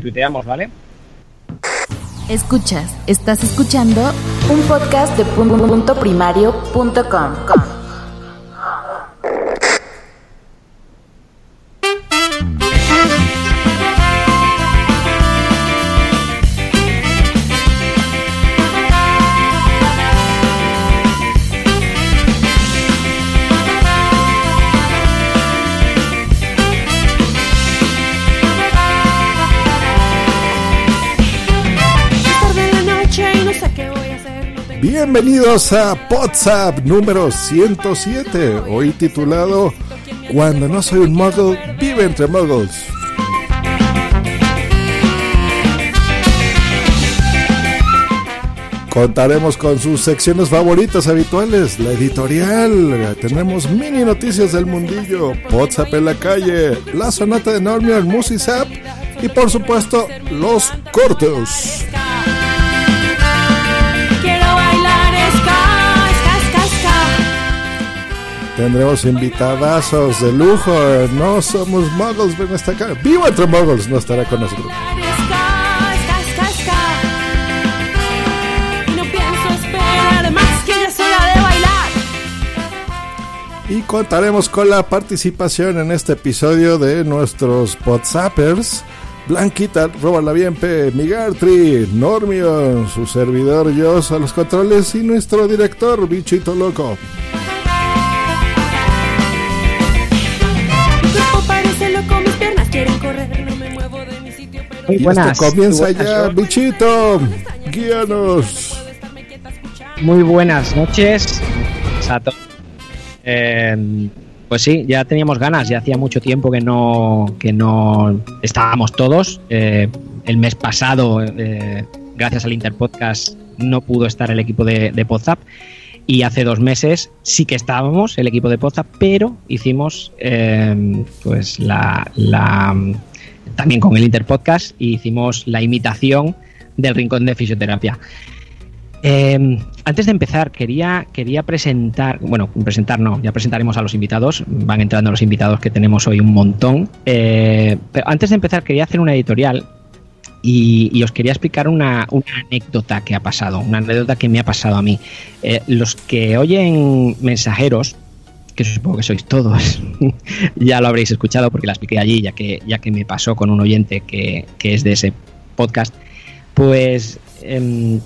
Tuiteamos, ¿vale? Escuchas, estás escuchando un podcast de punto Bienvenidos a WhatsApp número 107, hoy titulado Cuando no soy un muggle, vive entre muggles. Contaremos con sus secciones favoritas habituales, la editorial, tenemos mini noticias del mundillo, WhatsApp en la calle, la sonata de Normion Musisap y por supuesto los cortos. Tendremos invitadazos de lujo. No somos muggles, ven hasta acá. Vivo entre muggles, no estará con nosotros. Y contaremos con la participación en este episodio de nuestros WhatsAppers. Blanquita, Roba la Bienpe, Migartri, Normio, su servidor yo a los controles y nuestro director, Bichito Loco. Muy buenas. comienza ya, bichito. Guíanos. Muy buenas noches Sato. Eh, pues sí, ya teníamos ganas, ya hacía mucho tiempo que no, que no estábamos todos. Eh, el mes pasado, eh, gracias al Interpodcast, no pudo estar el equipo de, de Podzap. Y hace dos meses sí que estábamos, el equipo de Podzap, pero hicimos pues la, la también con el Interpodcast y hicimos la imitación del Rincón de Fisioterapia. Eh, antes de empezar, quería, quería presentar, bueno, presentar no, ya presentaremos a los invitados, van entrando los invitados que tenemos hoy un montón. Eh, pero antes de empezar, quería hacer una editorial y, os quería explicar una, anécdota que ha pasado, una anécdota que me ha pasado a mí. Eh, los que oyen mensajeros, que supongo que sois todos, ya lo habréis escuchado porque la expliqué allí, ya que, ya que me pasó con un oyente que, es de ese podcast, pues em,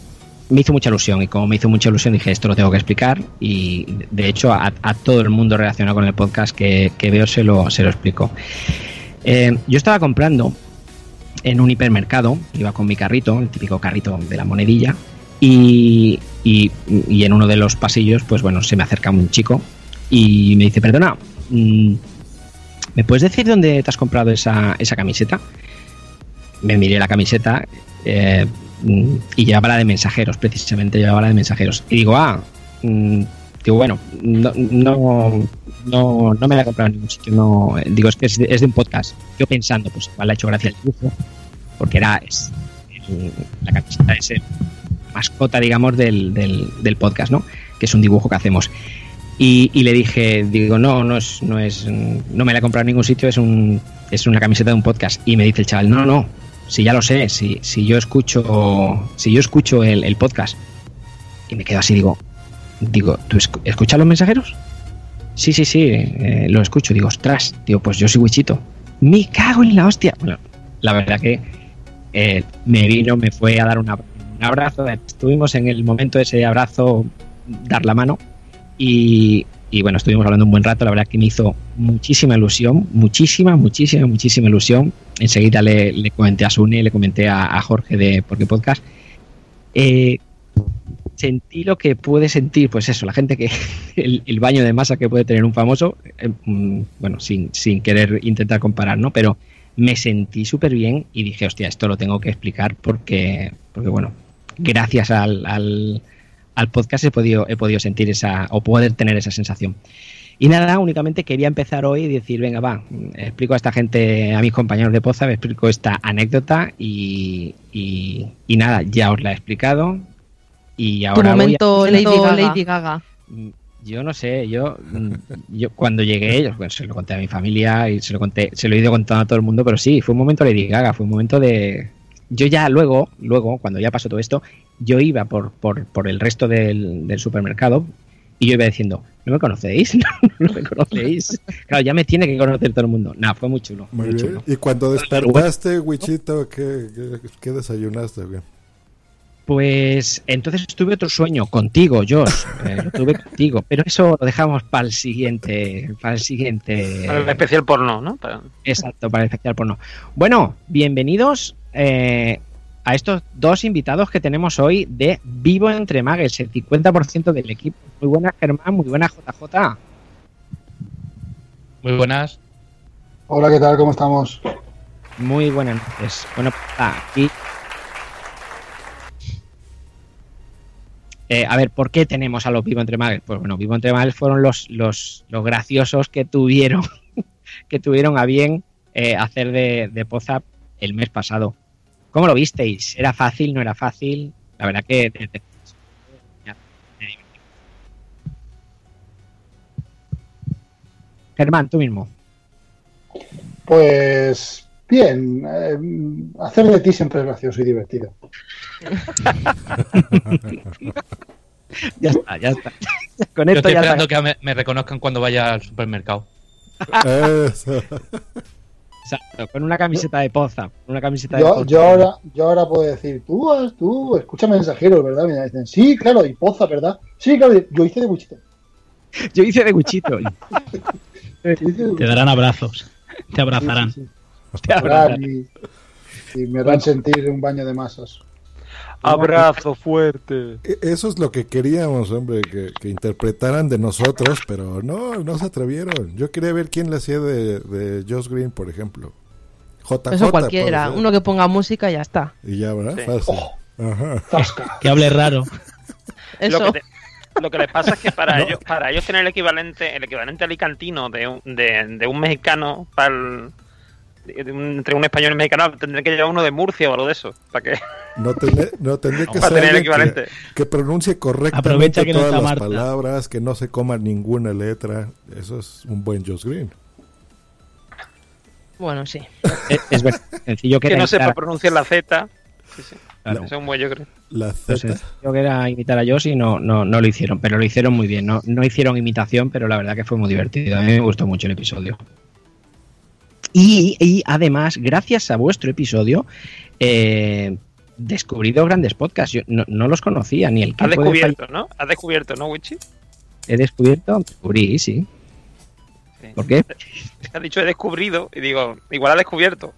me hizo mucha ilusión y como me hizo mucha ilusión dije esto lo tengo que explicar y de hecho a, todo el mundo relacionado con el podcast que, veo se lo, se lo explico. Eh, yo estaba comprando en un hipermercado, iba con mi carrito, el típico carrito de la monedilla, y, y, y, en uno de los pasillos, pues bueno, se me acerca un chico y me dice, perdona, mm, ¿me puedes decir dónde te has comprado esa, esa camiseta? Me miré la camiseta eh, mm, y llevaba la de mensajeros, precisamente llevaba la de mensajeros. Y digo, ah, mm, digo, bueno, no, no, no, me la he comprado en ningún sitio. No, digo, es que es de, un podcast. Yo pensando, pues igual le ha hecho gracia el dibujo, porque era es, la camiseta es el mascota, digamos, del, del, del podcast, ¿no? Que es un dibujo que hacemos. Y, le dije, digo, no, no es, no es, no me la he comprado en ningún sitio, es un, es una camiseta de un podcast. Y me dice el chaval, no, no, si ya lo sé, si, si yo escucho, si yo escucho el, podcast. Y me quedo así, digo, digo, ¿tú escuchas los mensajeros? Sí, sí, sí, eh, lo escucho. Digo, ostras, digo, pues yo soy Wichito. Me cago en la hostia. Bueno, la verdad que eh, me vino, me fue a dar un abrazo. Estuvimos en el momento de ese abrazo, dar la mano y, bueno, estuvimos hablando un buen rato, la verdad que me hizo muchísima ilusión, muchísima, muchísima, muchísima ilusión. Enseguida le, le comenté a Sune, le comenté a, Jorge de Porque Podcast. Eh, sentí lo que puede sentir, pues eso, la gente que el, baño de masa que puede tener un famoso, eh, mm, bueno, sin, sin, querer intentar comparar, ¿no? Pero me sentí súper bien y dije, hostia, esto lo tengo que explicar porque, porque bueno, gracias al, al, al podcast he podido, he podido sentir esa, o poder tener esa sensación. Y nada, únicamente quería empezar hoy y decir, venga, va, explico a esta gente, a mis compañeros de Poza, me explico esta anécdota y, y, y nada, ya os la he explicado. Y ahora tu momento voy a... Lady, Gaga. Lady Gaga. Yo no sé, yo, yo cuando llegué, yo, bueno, se lo conté a mi familia y se lo conté, se lo he ido contando a todo el mundo, pero sí, fue un momento Lady Gaga, fue un momento de. Yo ya luego, luego, cuando ya pasó todo esto, yo iba por, por, por el resto del, del supermercado y yo iba diciendo, ¿no me conocéis? ¿No, me conocéis? Claro, ya me tiene que conocer todo el mundo. Nada, fue muy chulo. Muy, muy bien. chulo. Y cuando despertaste, Wichito, ¿qué, qué, qué desayunaste? Bien? Pues entonces tuve otro sueño contigo, Josh. Eh, lo tuve contigo, pero eso lo dejamos para el siguiente, para el siguiente. Para el especial porno, ¿no? Para... Exacto, para el especial porno. Bueno, bienvenidos eh, a estos dos invitados que tenemos hoy de Vivo entre Magues, el 50% del equipo. Muy buenas, Germán, muy buenas, JJ. Muy buenas. Hola, ¿qué tal? ¿Cómo estamos? Muy buenas noches. Bueno, aquí Eh, a ver, ¿por qué tenemos a los Vivo Entre Magues? Pues bueno, Vivo Entre Magues fueron los, los, los graciosos que tuvieron, que tuvieron a bien eh, hacer de, de Poza el mes pasado. ¿Cómo lo visteis? ¿Era fácil? ¿No era fácil? La verdad que... Germán, tú mismo. Pues bien, eh, hacer de ti siempre es gracioso y divertido. ya está, ya está. Con esto Yo estoy ya esperando está. que me, me, reconozcan cuando vaya al supermercado. Eso. Exacto, con una camiseta de poza. Una camiseta yo, de poza. Yo, ahora, yo ahora puedo decir, tú, tú, escucha mensajeros, ¿verdad? Me dicen, sí, claro, y poza, ¿verdad? Sí, claro, yo hice de buchito. Yo hice de buchito. Te darán abrazos. Te abrazarán. Sí, sí, sí. Te abrazarán. Y, y me harán sentir un baño de masas. Abrazo fuerte. Eso es lo que queríamos, hombre, que, que, interpretaran de nosotros, pero no, no se atrevieron. Yo quería ver quién le hacía de, de Josh Green, por ejemplo. JJ. Eso cualquiera, uno que ponga música y ya está. Y ya, ¿verdad? Sí. Fácil. Oh, Ajá. que hable raro. Eso. Lo que, te, lo que les pasa es que para no. ellos, para ellos tener el equivalente, el equivalente alicantino de un, de, de un mexicano para el, entre un español y un mexicano tendré que llevar uno de Murcia o algo de eso para que no tendré, no tendré que tener equivalente. que, que, pronuncie correctamente que todas no las Marta. palabras que no se coma ninguna letra. Eso es un buen Josh Green. Bueno sí. Es, es verdad, sencillo que, que no sepa pronunciar la Z. Sí, sí. Claro. es un buen yo creo la Z. yo que era imitar a Josh y no, no, no lo hicieron pero lo hicieron muy bien. No, no hicieron imitación pero la verdad que fue muy divertido. A mí me gustó mucho el episodio y, y, además, gracias a vuestro episodio, eh, descubrido grandes podcasts. Yo no, no, los conocía, ni el que Has descubierto, ¿no? Has descubierto, ¿no, Wichi? He descubierto, descubrí, sí. sí. ¿Por qué? Has dicho he descubrido y digo, igual ha descubierto.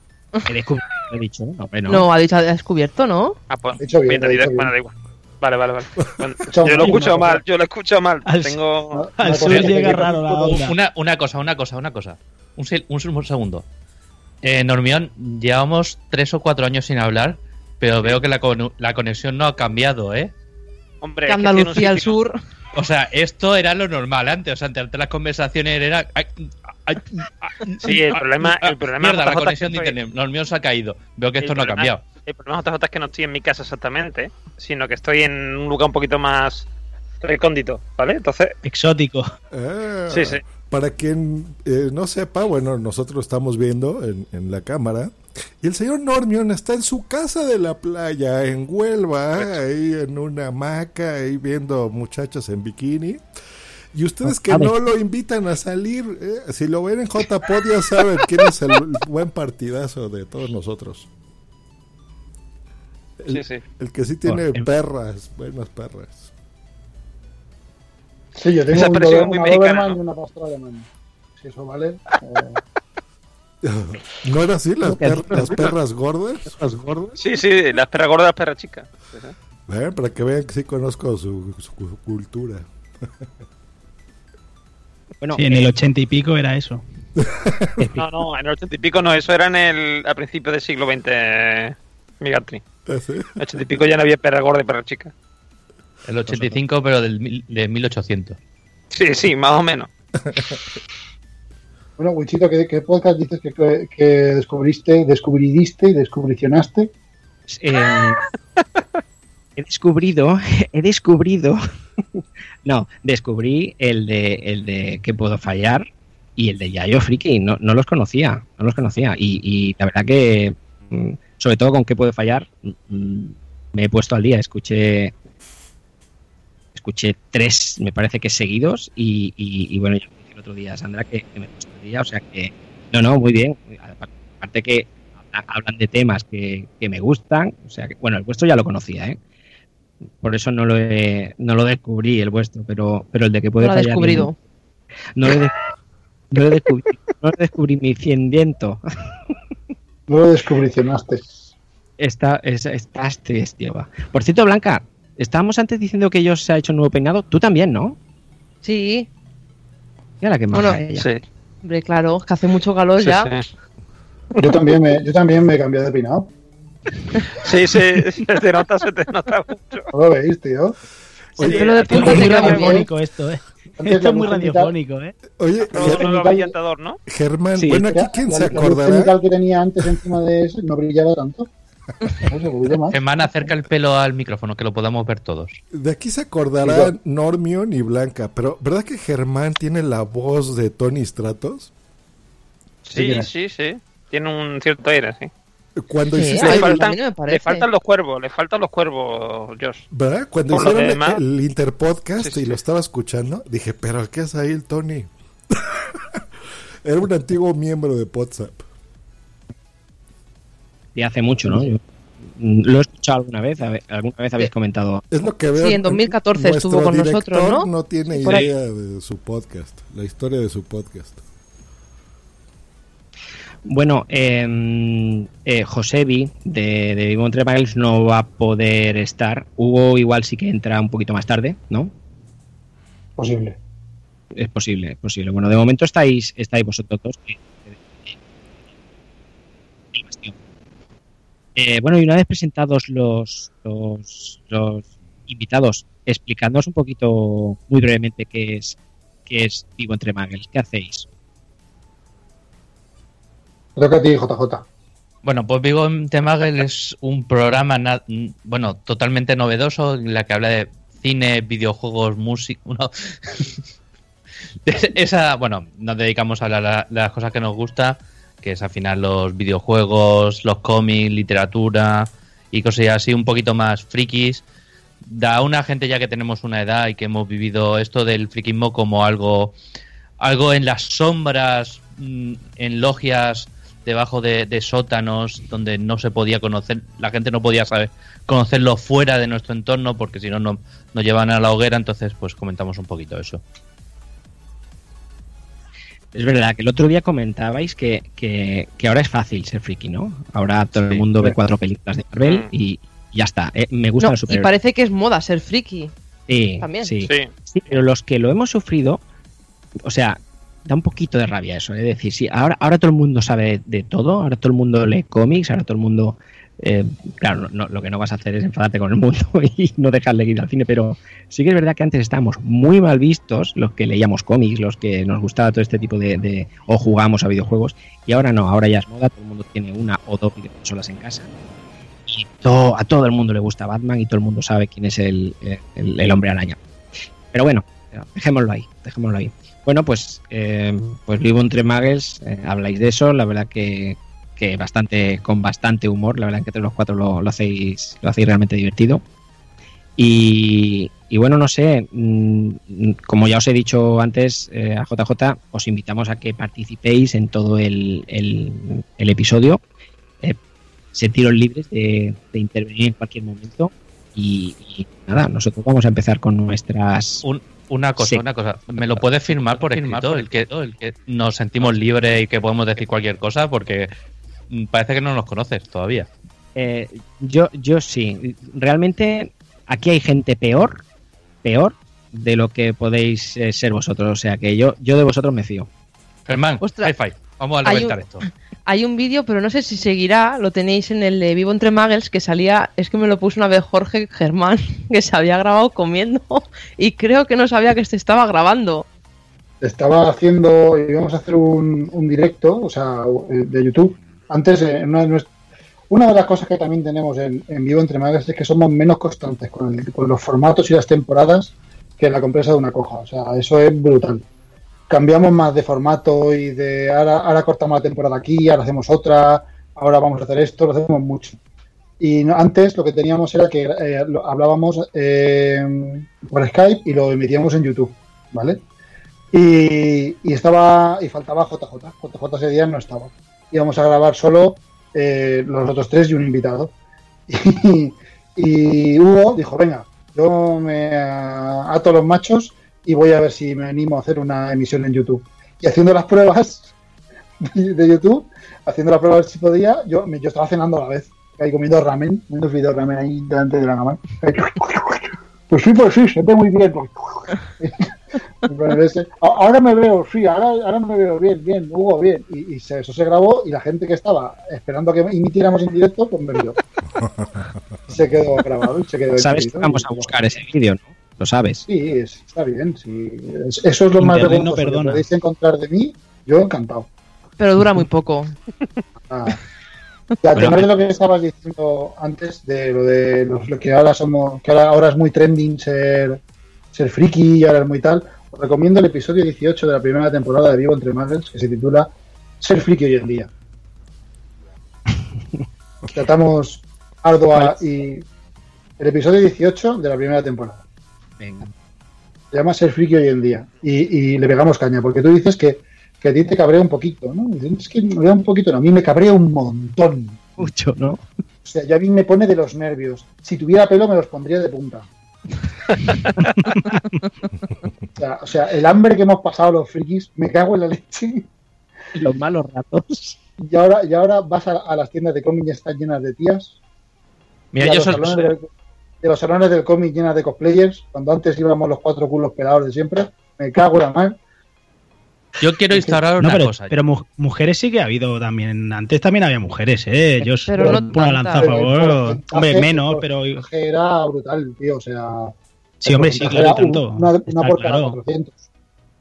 He descubierto, he dicho, no, no. no ha dicho ha descubierto, ¿no? Ah, pues, dicho bien, bien, bien. Bueno, da igual. Vale, vale, vale. Bueno, yo lo escucho mal, yo lo escucho mal. Al, Tengo. Al sur llega raro la onda. Una, una cosa, una cosa, una cosa. Un, un, un segundo. Eh, Normión, llevamos tres o cuatro años sin hablar, pero veo que la, con la conexión no ha cambiado, ¿eh? Hombre, Andalucía al sur. O sea, esto era lo normal antes. O sea, antes las conversaciones era. Sí, el problema. El problema Mierda, la conexión de internet. Normión se ha caído. Veo que esto no ha cambiado. El problema, JJ, es que no estoy en mi casa exactamente, sino que estoy en un lugar un poquito más recóndito, ¿vale? Entonces. Exótico. Ah, sí, sí. Para quien eh, no sepa, bueno, nosotros lo estamos viendo en, en, la cámara. Y el señor Normion está en su casa de la playa, en Huelva, ahí en una hamaca, ahí viendo muchachos en bikini. Y ustedes que no lo invitan a salir, eh, si lo ven en JPod ya saben quién es el buen partidazo de todos nosotros. El, sí, sí. el que sí tiene oh, perras, buenas perras. Sí, yo tengo Esa un muy una mexicana, Doberman ¿no? y una pastora alemana. Si eso vale. Eh, ¿No era así las, per las perras gordas? ¿Las gordas? Sí, sí, las perras gordas, las perras chicas. Para que vean que sí conozco su, su cultura. Bueno, sí, en eh, el ochenta y pico era eso. no, no, en el ochenta y pico no, eso era en el, a principios del siglo XX, Migatri. El ochenta y pico ya no había perra gorda y perra chica. El 85, pero del, mil- de 1800. Sí, sí, más o menos. Bueno, Wichito, ¿qué, qué podcast dices que, que, que descubriste, descubridiste y descubricionaste? Eh, he descubrido, he descubrido, no, descubrí el de, el de que puedo fallar y el de Yayo Friki, no, no los conocía, no los conocía y, y la verdad que, mm, sobre todo con qué puedo fallar, mm, me he puesto al día, escuché escuché tres, me parece que seguidos y, y- y bueno, ya dije el otro día a Sandra que, que me he puesto al día, o sea que, no, no, muy bien, aparte que ha- hablan de temas que, que me gustan, o sea que, bueno, el vuestro ya lo conocía, ¿eh? Por eso no lo he, no lo descubrí el vuestro, pero, pero el de que puede No lo ha fallar descubrido. No lo, he de- no lo descubrí, no lo descubrí mi ciendiento. No lo descubricionaste. Está, es, estás triste, va. Por cierto, Blanca, estábamos antes diciendo que ellos se ha hecho un nuevo peinado. Tú también, ¿no? Sí, Y ahora que maja Bueno, ella. Sí, hombre, claro, que hace mucho calor sí, ya. sí. Yo también me, yo también me he cambiado de peinado. Sí, sí, se te nota, se te nota mucho. ¿No lo veis, tío? El Sí, pelo de punta no cambia cambia bien. radiofónico esto, ¿eh? Esto la es muy radiofónico, ¿eh? Oye, Ger- lo brillantador, ¿no? Germán, Sí. bueno, aquí la- quién la- se la acordará. cenital que tenía antes encima de eso no brillaba tanto. No se brilla más. Germán, acerca el pelo al micrófono, que lo podamos ver todos. De aquí se acordará Normion y Blanca, pero ¿verdad que Germán tiene la voz de Tony Stratos? Sí, sí, sí. Tiene un cierto aire, sí. Cuando Sí, hiciste Le faltan, le los cuervos, le faltan los cuervos, Josh. ¿verdad? Cuando Por hicieron demás- el Interpodcast Sí, sí, y lo estaba escuchando, dije, pero ¿qué es ahí el Tony? Era un antiguo miembro de WhatsApp. Y hace mucho, ¿no? Yo, mm, lo he escuchado alguna vez, alguna vez habéis comentado. Es lo que veo. Sí, en 2014 Nuestro estuvo con nosotros, ¿no? No tiene idea de su podcast, la historia de su podcast. Bueno, eh, eh, Josebi de, de Vivo Entre Miles no va a poder estar. Hugo igual sí que entra un poquito más tarde, ¿no? Posible. Es posible, es posible. Bueno, de momento estáis, estáis vosotros dos. que- el bastión. Eh, bueno, y una vez presentados los, los, los invitados, explicándonos un poquito, muy brevemente, qué es, qué es Vivo Entre Muggles. ¿Qué hacéis? Te toca a ti, JJ. Bueno, pues Vigo en Temagel es un programa, na- bueno, totalmente novedoso, en la que habla de cine, videojuegos, música. No. Esa, bueno, nos dedicamos a hablar de las cosas que nos gusta, que es al final los videojuegos, los cómics, literatura y cosas así un poquito más frikis. Da a una gente ya que tenemos una edad y que hemos vivido esto del frikismo como algo, algo en las sombras, mm, en logias debajo de, de sótanos donde no se podía conocer, la gente no podía saber conocerlo fuera de nuestro entorno porque si no no- nos llevan a la hoguera, entonces pues comentamos un poquito eso. Es verdad que el otro día comentabais que, que, que ahora es fácil ser friki, ¿no? Ahora todo el mundo ve cuatro películas de Marvel Mm. y ya está. Eh, me gusta No, el y superhéroe. parece que es moda ser friki. Sí, también. Sí, Sí. Sí, pero los que lo hemos sufrido, o sea, da un poquito de rabia eso. Es decir, sí, ahora, ahora todo el mundo sabe de todo, ahora todo el mundo lee cómics, ahora todo el mundo. Eh, claro, no- lo que no vas a hacer es enfadarte con el mundo y no dejarle ir al cine, pero sí que es verdad que antes estábamos muy mal vistos, los que leíamos cómics, los que nos gustaba todo este tipo de. de- o jugábamos a videojuegos, y ahora no, ahora ya es moda, todo el mundo tiene una o dos videoconsolas en casa. Y to- a todo el mundo le gusta Batman y todo el mundo sabe quién es el, el- hombre araña. Pero bueno, dejémoslo ahí, dejémoslo ahí. Bueno, pues, eh, pues vivo entre Muggles, eh, habláis de eso, la verdad que, que bastante, con bastante humor, la verdad que entre los cuatro lo, lo hacéis, lo hacéis realmente divertido. Y, y bueno, no sé, mm, como ya os he dicho antes eh, a JJ, os invitamos a que participéis en todo el, el- el episodio. Eh, sentiros libres de, de intervenir en cualquier momento. Y, y nada, nosotros vamos a empezar con nuestras. Un- una cosa, Sí. una cosa, ¿me lo puedes firmar por escrito? El que, el que nos sentimos libres y que podemos decir cualquier cosa porque parece que no nos conoces todavía. Eh, yo, yo sí. Realmente aquí hay gente peor, peor de lo que podéis eh, ser vosotros. O sea que yo, yo de vosotros me fío. Germán, Ostras. high five. Vamos a reventar esto. Hay un vídeo, pero no sé si seguirá, lo tenéis en el de Vivo entre Muggles, que salía, es que me lo puso una vez Jorge Germán, que se había grabado comiendo y creo que no sabía que se estaba grabando. Estaba haciendo, íbamos a hacer un, un directo, o sea, de YouTube. Antes, eh, una de, las cosas que también tenemos en, vivo entre Magas es que somos menos constantes con, el- con los formatos y las temporadas que la compresa de una coja. O sea, eso es brutal. Cambiamos más de formato y de ahora, cortamos la temporada aquí, ahora hacemos otra, ahora vamos a hacer esto, lo hacemos mucho. Y antes lo que teníamos era que eh, hablábamos eh, por Skype y lo emitíamos en YouTube, ¿vale? Y, y estaba y faltaba JJ. JJ ese día no estaba. Íbamos a grabar solo eh, los otros tres y un invitado. Y, Hugo dijo, venga, yo me ato los machos y voy a ver si me animo a hacer una emisión en YouTube. Y haciendo las pruebas de YouTube, haciendo las pruebas si podía, yo, yo estaba cenando a la vez, ahí comiendo ramen, comiendo ramen ahí delante de la cama. Pues sí, pues sí, se ve muy bien. Bueno, ese- a- ahora me veo, sí, ahora, ahora me veo bien, bien, Hugo, bien. Y, y se- eso se grabó y la gente que estaba esperando que emitiéramos en directo, pues me vio. Se quedó grabado y se quedó Sabes que vamos a buscar ese vídeo, ¿no? Lo sabes. Sí, es- está bien. Sí. Es- Eso es lo más Internet no vergonzoso que perdona. podéis encontrar de mí. Yo encantado. Pero dura muy poco. Ah. Y al tema de lo que estabas diciendo antes, de lo de los, lo que ahora somos, que ahora, ahora es muy trending ser, ser friki y ahora es muy tal, os recomiendo el episodio 18 de la primera temporada de Vivo entre Marvels, que se titula Ser friki hoy en día. Tratamos ardua y el episodio 18 de la primera temporada. Venga. Se llama Ser friki hoy en día. Y, y le pegamos caña, porque tú dices que, que a ti te cabrea un poquito, ¿no? Es que me cabrea un poquito, no, a mí me cabrea un montón. Mucho, ¿no? O sea, yo a mí me pone de los nervios. Si tuviera pelo me los pondría de punta. o, sea, o sea, el hambre que hemos pasado los frikis, me cago en la leche. Los malos ratos. Y ahora, y ahora vas a, a las tiendas de cómic y están llenas de tías. Mira, yo los solo, salones del- de los salones del cómic llenas de cosplayers, cuando antes íbamos los cuatro culos pelados de siempre, me cago en la mar. Yo quiero instaurar No, una pero, cosa. pero mu- mujeres sí que ha habido también. Antes también había mujeres, ¿eh? Yo Pero no una lanza a favor. Hombre, menos, pero. Era brutal, tío. O sea, Sí, hombre, sí, claro, tanto. Una, una por cada claro. 400.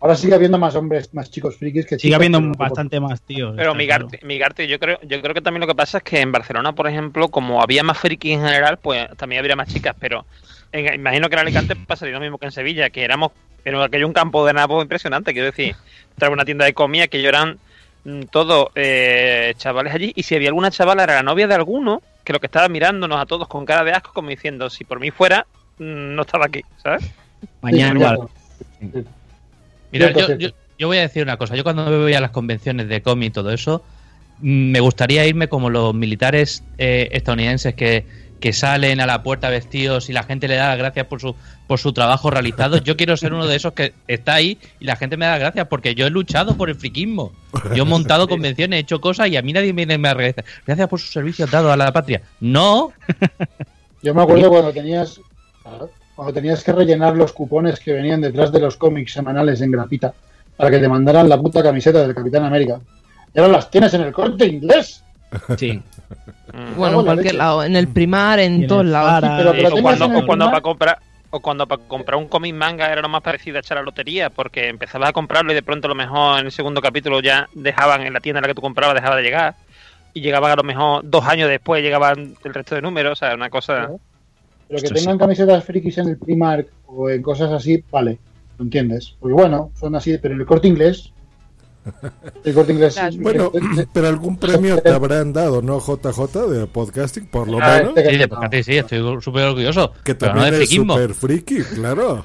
Ahora sigue habiendo más hombres, más chicos frikis que Sigue habiendo pero- bastante más tíos. Pero Migarte, Migarte, yo creo, yo creo que también lo que pasa es que en Barcelona, por ejemplo, como había más frikis en general, pues también habría más chicas, pero en- imagino que en Alicante pasaría lo mismo que en Sevilla, que éramos, pero aquello un campo de nabo impresionante, quiero decir, traer una tienda de comida que yo eran mm, todos eh, chavales allí, y si había alguna chavala era la novia de alguno, que lo que estaba mirándonos a todos con cara de asco, como diciendo, si por mí fuera, mm, no estaba aquí, ¿sabes? Mañana. Mira, yo voy a decir una cosa. Yo cuando me voy a las convenciones de cómic y todo eso, mm, me gustaría irme como los militares eh, estadounidenses que, que salen a la puerta vestidos y la gente le da las gracias por su, por su trabajo realizado. Yo quiero ser uno de esos que está ahí y la gente me da las gracias porque yo he luchado por el friquismo. Yo he montado convenciones, he hecho cosas y a mí nadie me me agradece. Gracias por sus servicios dados a la patria. No, Yo me acuerdo cuando tenías cuando tenías que rellenar los cupones que venían detrás de los cómics semanales en grapita para que te mandaran la puta camiseta del Capitán América. Y ahora las tienes en el corte inglés. Sí. Mm. Bueno, en cualquier lado, en el primar, en en todos lados. Sí, pero o cuando, o para comprar o cuando para comprar un cómic manga era lo más parecido a echar a la lotería porque empezabas a comprarlo y de pronto a lo mejor en el segundo capítulo ya dejaban en la tienda en la que tú comprabas dejaba de llegar y llegaban a lo mejor dos años después llegaban el resto de números o sea una cosa Pero que tengan camisetas frikis en el Primark o en cosas así, vale, lo entiendes. Porque bueno, son así, pero en el corte inglés. El corte inglés. Claro. Bueno, pero algún premio te habrán dado, ¿no, JJ, de podcasting, por lo Ah, menos? este- sí, de podcast sí, estoy súper orgulloso. Que pero no también es súper friki, claro.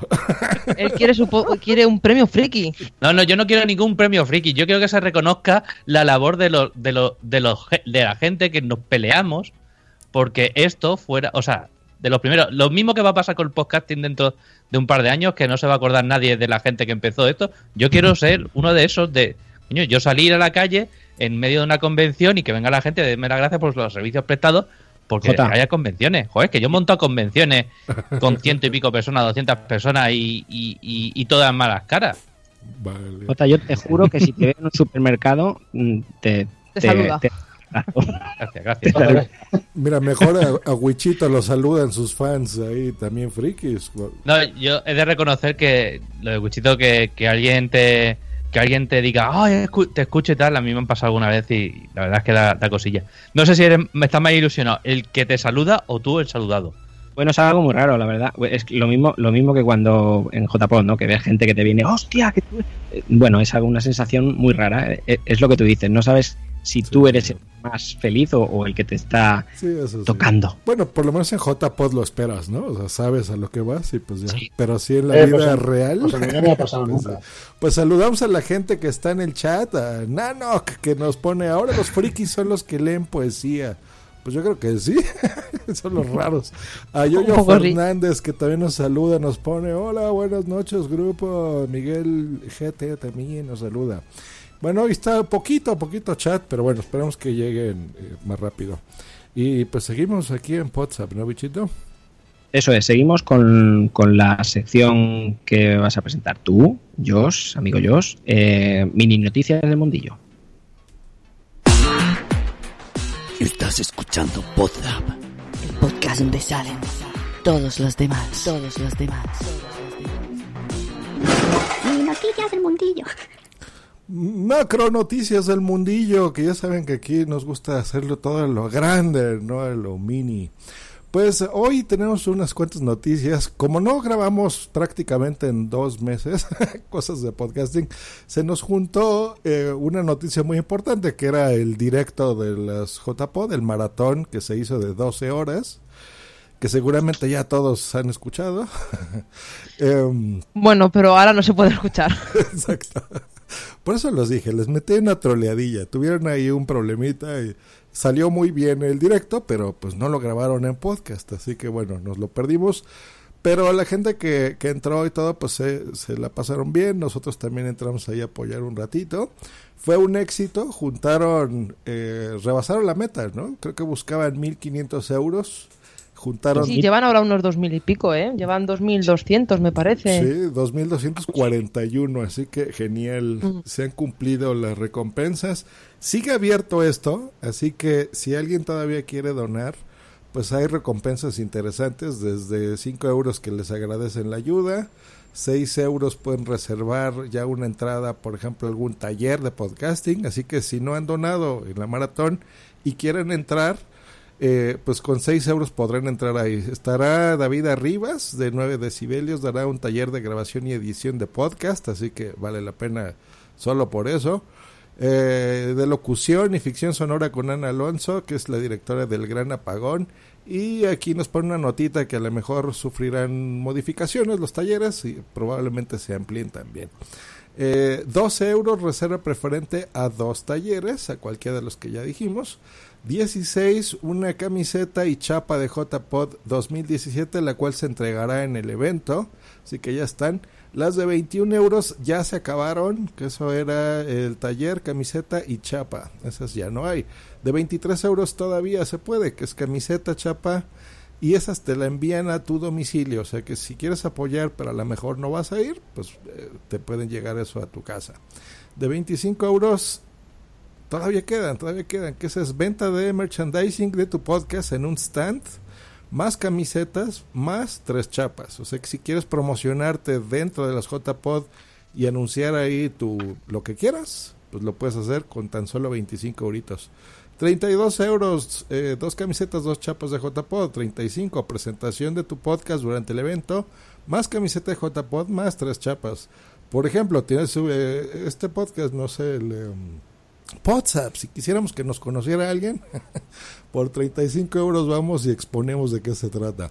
Él quiere, su quiere un premio friki. No, no, yo no quiero ningún premio friki. Yo quiero que se reconozca la labor de los, de los, de los, ge- de la gente que nos peleamos porque esto fuera, o sea, de los primeros, lo mismo que va a pasar con el podcasting dentro de un par de años, que no se va a acordar nadie de la gente que empezó esto. Yo quiero ser uno de esos de, coño, yo salir a la calle en medio de una convención y que venga la gente a darme las gracias por los servicios prestados. Porque Jota. haya convenciones, joder, que yo he montado convenciones con ciento y pico personas, 200 personas y, y, y, y todas malas caras. Vale. Jota, yo te juro que si te veo en un supermercado, mm, te, Te saluda. Gracias, gracias. Mira, mejor a, a Wichito lo saludan sus fans ahí, también frikis. No, yo he de reconocer que lo de Wichito, que, que alguien te que alguien te diga, escu- te escucho y tal, a mí me han pasado alguna vez y la verdad es que da, da cosilla. No sé si eres, me está más ilusionado, el que te saluda o tú el saludado. Bueno, es algo muy raro, la verdad. Es lo mismo, lo mismo que cuando en JPod, ¿no? Que ves gente que te viene, hostia, que tú... Eh, Bueno, es alguna sensación muy rara. Eh, Es lo que tú dices, no sabes si tú eres el más feliz o, o el que te está Sí, eso sí. tocando. Bueno, por lo menos en JPod lo esperas, ¿no? O sea, sabes a lo que vas y pues ya. Sí. Pero sí en la Eh, vida pues, real. Pues no pasado Pues, nunca. Pues saludamos a la gente que está en el chat, a Nanok, que nos pone, ahora los frikis son los que leen poesía. Pues yo creo que sí, son los raros. A Yoyo sí. Fernández, que también nos saluda, nos pone, hola, buenas noches, grupo. Miguel GT también nos saluda. Bueno, hoy está poquito, poquito chat, pero bueno, esperamos que lleguen eh, más rápido. Y pues seguimos aquí en WhatsApp, ¿no, bichito? Eso es, seguimos con, con la sección que vas a presentar tú, Josh, amigo Josh, eh, mini noticias del mundillo. Estás escuchando Podzap. El podcast donde salen todos los demás. Todos los demás. Y noticias del mundillo. Macro noticias del mundillo, que ya saben que aquí nos gusta hacerlo todo en lo grande, no en lo mini. Pues hoy tenemos unas cuantas noticias. Como no grabamos prácticamente en dos meses cosas de podcasting, se nos juntó eh, una noticia muy importante que era el directo de las JPod, el maratón que se hizo de 12 horas, que seguramente ya todos han escuchado. Em, Bueno, pero ahora no se puede escuchar. Exacto. Por eso los dije, les metí una troleadilla. Tuvieron ahí un problemita y salió muy bien el directo, pero pues no lo grabaron en podcast. Así que bueno, nos lo perdimos. Pero la gente que, que entró y todo, pues se, se la pasaron bien. Nosotros también entramos ahí a apoyar un ratito. Fue un éxito. Juntaron, eh, rebasaron la meta, ¿no? Creo que buscaban 1.500 euros. Juntaron Sí, llevan ahora unos 2.000 y pico, ¿eh? Llevan 2.200, me parece. Sí, 2241, así que genial. Mm. Se han cumplido las recompensas. Sigue abierto esto, así que si alguien todavía quiere donar, pues hay recompensas interesantes, desde 5 euros que les agradecen la ayuda, 6 euros pueden reservar ya una entrada, por ejemplo, a algún taller de podcasting, así que si no han donado en la maratón y quieren entrar, eh, pues con 6 euros podrán entrar ahí. Estará David Arribas de 9 decibelios, dará un taller de grabación y edición de podcast, así que vale la pena solo por eso. Eh, de locución y ficción sonora con Ana Alonso, que es la directora del Gran Apagón. Y aquí nos pone una notita que a lo mejor sufrirán modificaciones los talleres y probablemente se amplíen también. Eh, 12 euros reserva preferente a dos talleres, a cualquiera de los que ya dijimos. 16, una camiseta y chapa de JPod 2017, la cual se entregará en el evento. Así que ya están. Las de 21 euros ya se acabaron, que eso era el taller, camiseta y chapa. Esas ya no hay. De 23 euros todavía se puede, que es camiseta, chapa y esas te la envían a tu domicilio. O sea que si quieres apoyar, pero a lo mejor no vas a ir, pues eh, te pueden llegar eso a tu casa. De 25 euros todavía quedan, todavía quedan. Que es venta de merchandising de tu podcast en un stand, más camisetas, más tres chapas. O sea que si quieres promocionarte dentro de las JPod y anunciar ahí tu lo que quieras, pues lo puedes hacer con tan solo 25 euritos. 32 euros, eh, dos camisetas, dos chapas de JPod, 35, presentación de tu podcast durante el evento, más camiseta de JPod, más tres chapas. Por ejemplo, tienes eh, este podcast, no sé, el eh, WhatsApp, si quisiéramos que nos conociera alguien, por 35 euros vamos y exponemos de qué se trata.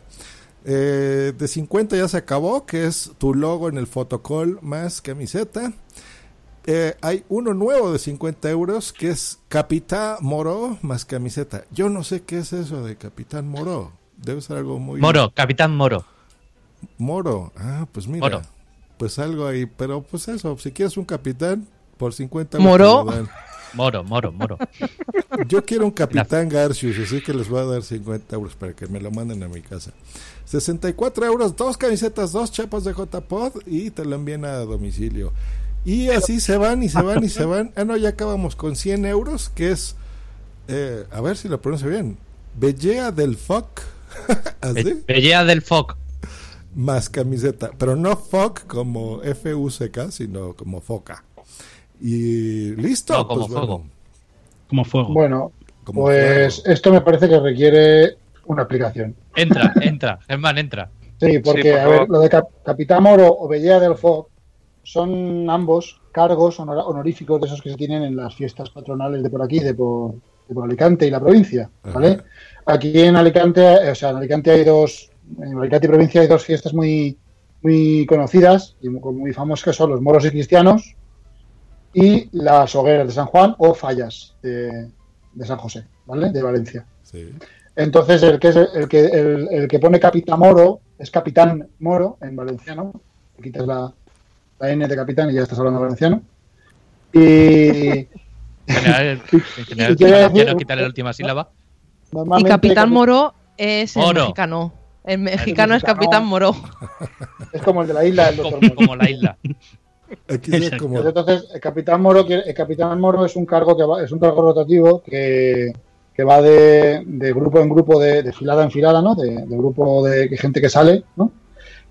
Eh, de 50 ya se acabó, que es tu logo en el fotocall más camiseta. Eh, hay uno nuevo de 50 euros que es Capitán Moro más camiseta. Yo no sé qué es eso de Capitán Moro. Debe ser algo muy. Moro, Capitán Moro. Moro. Ah, pues mira. Moro. Pues algo ahí. Pero pues eso, si quieres un capitán, por 50 euros. ¿Moro? Moro, moro, moro. Yo quiero un Capitán Garcius, así que les voy a dar 50 euros para que me lo manden a mi casa. 64 euros, dos camisetas, dos chapas de JPod y te lo envían a domicilio. Y así se van y se van y se van. Ah, no, ya acabamos con 100 euros, que es, eh, a ver si lo pronuncio bien, Bellea del Foc. ¿Así? Bellea del Foc. Más camiseta, pero no Foc como F-U-C-K, sino como Foca. Y listo. No, como pues bueno. fuego. Como fuego. Bueno, Como pues fuego. esto me parece que requiere una aplicación. Entra, entra. Germán, entra. Sí, porque, Sí, por a ver, lo de Cap- Capitán Moro o Bellea del Foc son ambos cargos honor- honoríficos de esos que se tienen en las fiestas patronales de por aquí, de por, de por Alicante y la provincia, ¿vale? Aquí en Alicante, o sea, en Alicante hay dos, en Alicante y provincia hay dos fiestas muy, muy conocidas y muy, muy famosas que son los moros y cristianos y las hogueras de San Juan o fallas de, de San José, ¿vale? De Valencia. Sí. Entonces, el que, es el, que, el, el que pone Capitán Moro es Capitán Moro en valenciano. Le quitas la, la N de capitán y ya estás hablando valenciano. Y En general, en general Y decir- quitarle la última sílaba. Y Capitán capi- Moro es el mexicano. El mexicano es. Capitán Moro. es como el de la isla del Doctor como la isla. Como, Pues entonces, el Capitán Moro, el Capitán Moro es un cargo que va, es un cargo rotativo que, que va de, de grupo en grupo, de, de filada en filada, ¿no? De, de grupo de gente que sale, ¿no?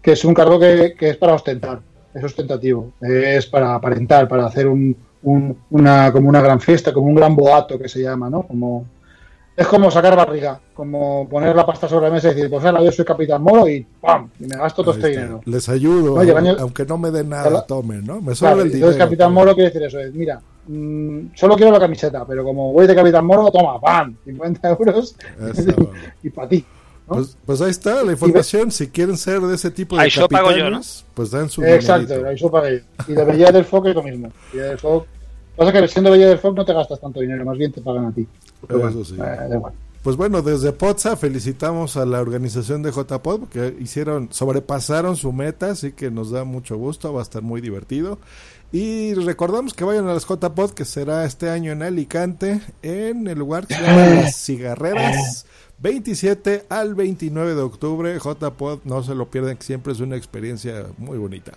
Que es un cargo que, que es para ostentar, es ostentativo, es para aparentar, para hacer un, un- una como una gran fiesta, como un gran boato que se llama, ¿no? Como es como sacar barriga, como poner la pasta sobre la mesa y decir, pues ahora yo soy Capitán Moro y ¡pam! y me gasto todo este dinero. les ayudo, Oye, aunque no me den nada, tomen, ¿no? Me sobra Claro, el dinero. entonces Capitán Moro quiere decir eso, es, mira, mm, solo quiero la camiseta, pero como voy de Capitán Moro, toma, ¡pam! 50 euros Eso. y para ti. ¿no? Pues, pues ahí está la información. Si quieren ser de ese tipo de Ahí yo pago yo, capitanes, pues dan su Exacto, dinerito. ahí sopa ahí. Y de Bella del Foc es lo mismo. Bella del Foc. Pasa que siendo Bella del Foc no te gastas tanto dinero, más bien te pagan a ti. Pero Eso bueno, sí. eh, igual. Pues bueno, desde Pozza felicitamos a la organización de JPod porque hicieron, sobrepasaron su meta, así que nos da mucho gusto, va a estar muy divertido. Y recordamos que vayan a las JPod, que será este año en Alicante, en el lugar que se llama Las Cigarreras, 27 al 29 de octubre. JPod, no se lo pierdan, que siempre es una experiencia muy bonita.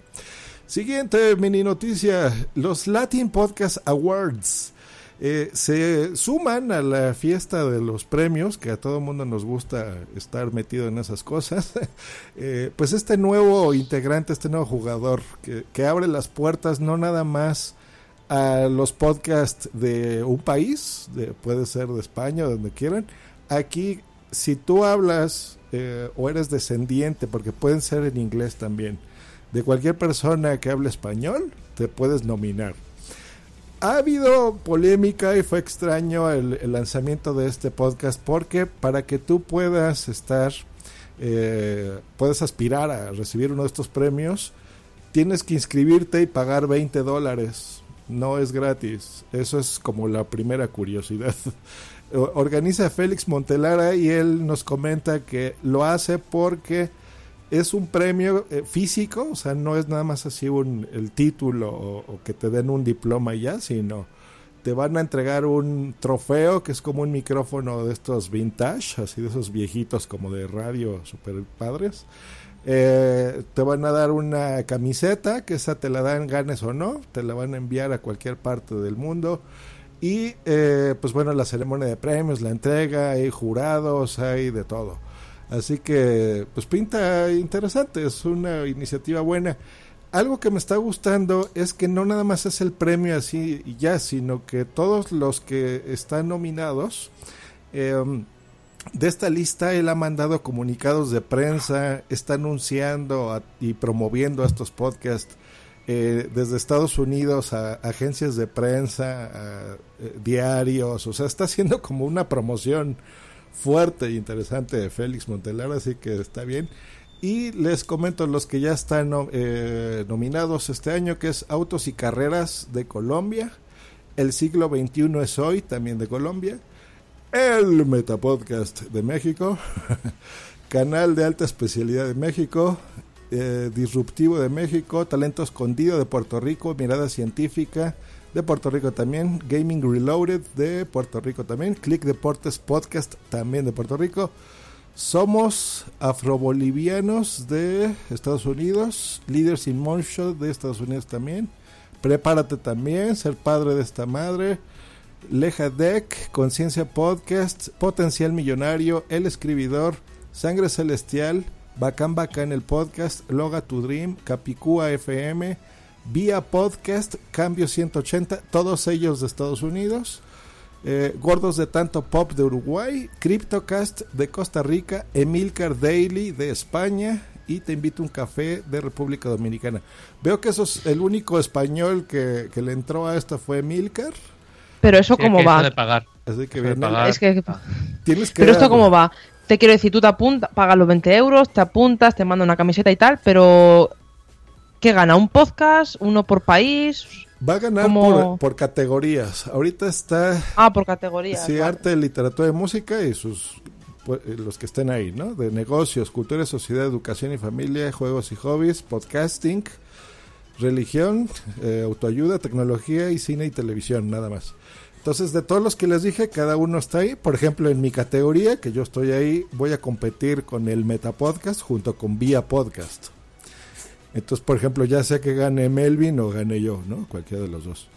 Siguiente mini noticia, los Latin Podcast Awards. Eh, se suman a la fiesta de los premios, que a todo mundo nos gusta estar metido en esas cosas. Eh, pues este nuevo integrante, este nuevo jugador, que, abre las puertas no nada más a los podcasts de un país, de- puede ser de España, donde quieran. Aquí, si tú hablas eh, o eres descendiente, porque pueden ser en inglés también, de cualquier persona que hable español, te puedes nominar. Ha habido polémica y fue extraño el, lanzamiento de este podcast porque para que tú puedas estar, eh, puedas aspirar a recibir uno de estos premios, tienes que inscribirte y pagar 20 dólares. No es gratis. Eso es como la primera curiosidad. Organiza Félix Montelara y él nos comenta que lo hace porque es un premio eh, físico, o sea, no es nada más así un, el título o, que te den un diploma y ya, sino te van a entregar un trofeo que es como un micrófono de estos vintage, así de esos viejitos como de radio super padres. Eh, te van a dar una camiseta, que esa te la dan ganes o no, te la van a enviar a cualquier parte del mundo. Y eh, pues bueno, la ceremonia de premios, la entrega, hay jurados, hay de todo. Así que pues pinta interesante, es una iniciativa buena. Algo que me está gustando es que no nada más es el premio así y ya, sino que todos los que están nominados, eh, de esta lista él ha mandado comunicados de prensa, está anunciando y promoviendo estos podcasts eh, desde Estados Unidos a, agencias de prensa, a eh, diarios, o sea, está haciendo como una promoción fuerte e interesante de Félix Montelar, así que está bien. Y les comento los que ya están eh, nominados este año, que es Autos y Carreras de Colombia, El siglo XXI es hoy, también de Colombia, el Metapodcast de México, Canal de Alta Especialidad de México, eh, Disruptivo de México, Talento Escondido de Puerto Rico, Mirada Científica de Puerto Rico también, Gaming Reloaded de Puerto Rico también, Click Deportes Podcast también de Puerto Rico. Somos afrobolivianos de Estados Unidos, Leaders in Motion de Estados Unidos también, Prepárate también, ser padre de esta madre. Leja Deck, Conciencia Podcast, Potencial Millonario, El Escribidor, Sangre Celestial, Bacán Bacán el Podcast, Loga to Dream, Capicúa FM, Vía Podcast, Cambio 180, todos ellos de Estados Unidos. Eh, Gordos de Tanto Pop de Uruguay, Cryptocast de Costa Rica, Emilcar Daily de España y Te invito a un café de República Dominicana. Veo que eso es el único español que, que le entró a esto fue Emilcar. Pero eso Sí, cómo que va. eso de pagar. Así que Eso de viene- pagar. Es que, tienes que pero esto cómo va. Te quiero decir, tú te apuntas, pagas los 20 euros, te apuntas, te manda una camiseta y tal, pero ¿qué gana? ¿Un podcast? ¿Uno por país? Va a ganar por, por categorías. Ahorita está Ah, por categorías. sí, vale. arte, literatura y música y sus pues, eh, los que estén ahí, ¿no? De negocios, cultura, sociedad, educación y familia, juegos y hobbies, podcasting, religión, eh, autoayuda, tecnología y cine y televisión, nada más. Entonces, de todos los que les dije, cada uno está ahí. Por ejemplo, en mi categoría, que yo estoy ahí, voy a competir con el Metapodcast junto con Vía Podcast. Entonces, por ejemplo, ya sea que gane Melvin o gane yo, ¿no? Cualquiera de los dos.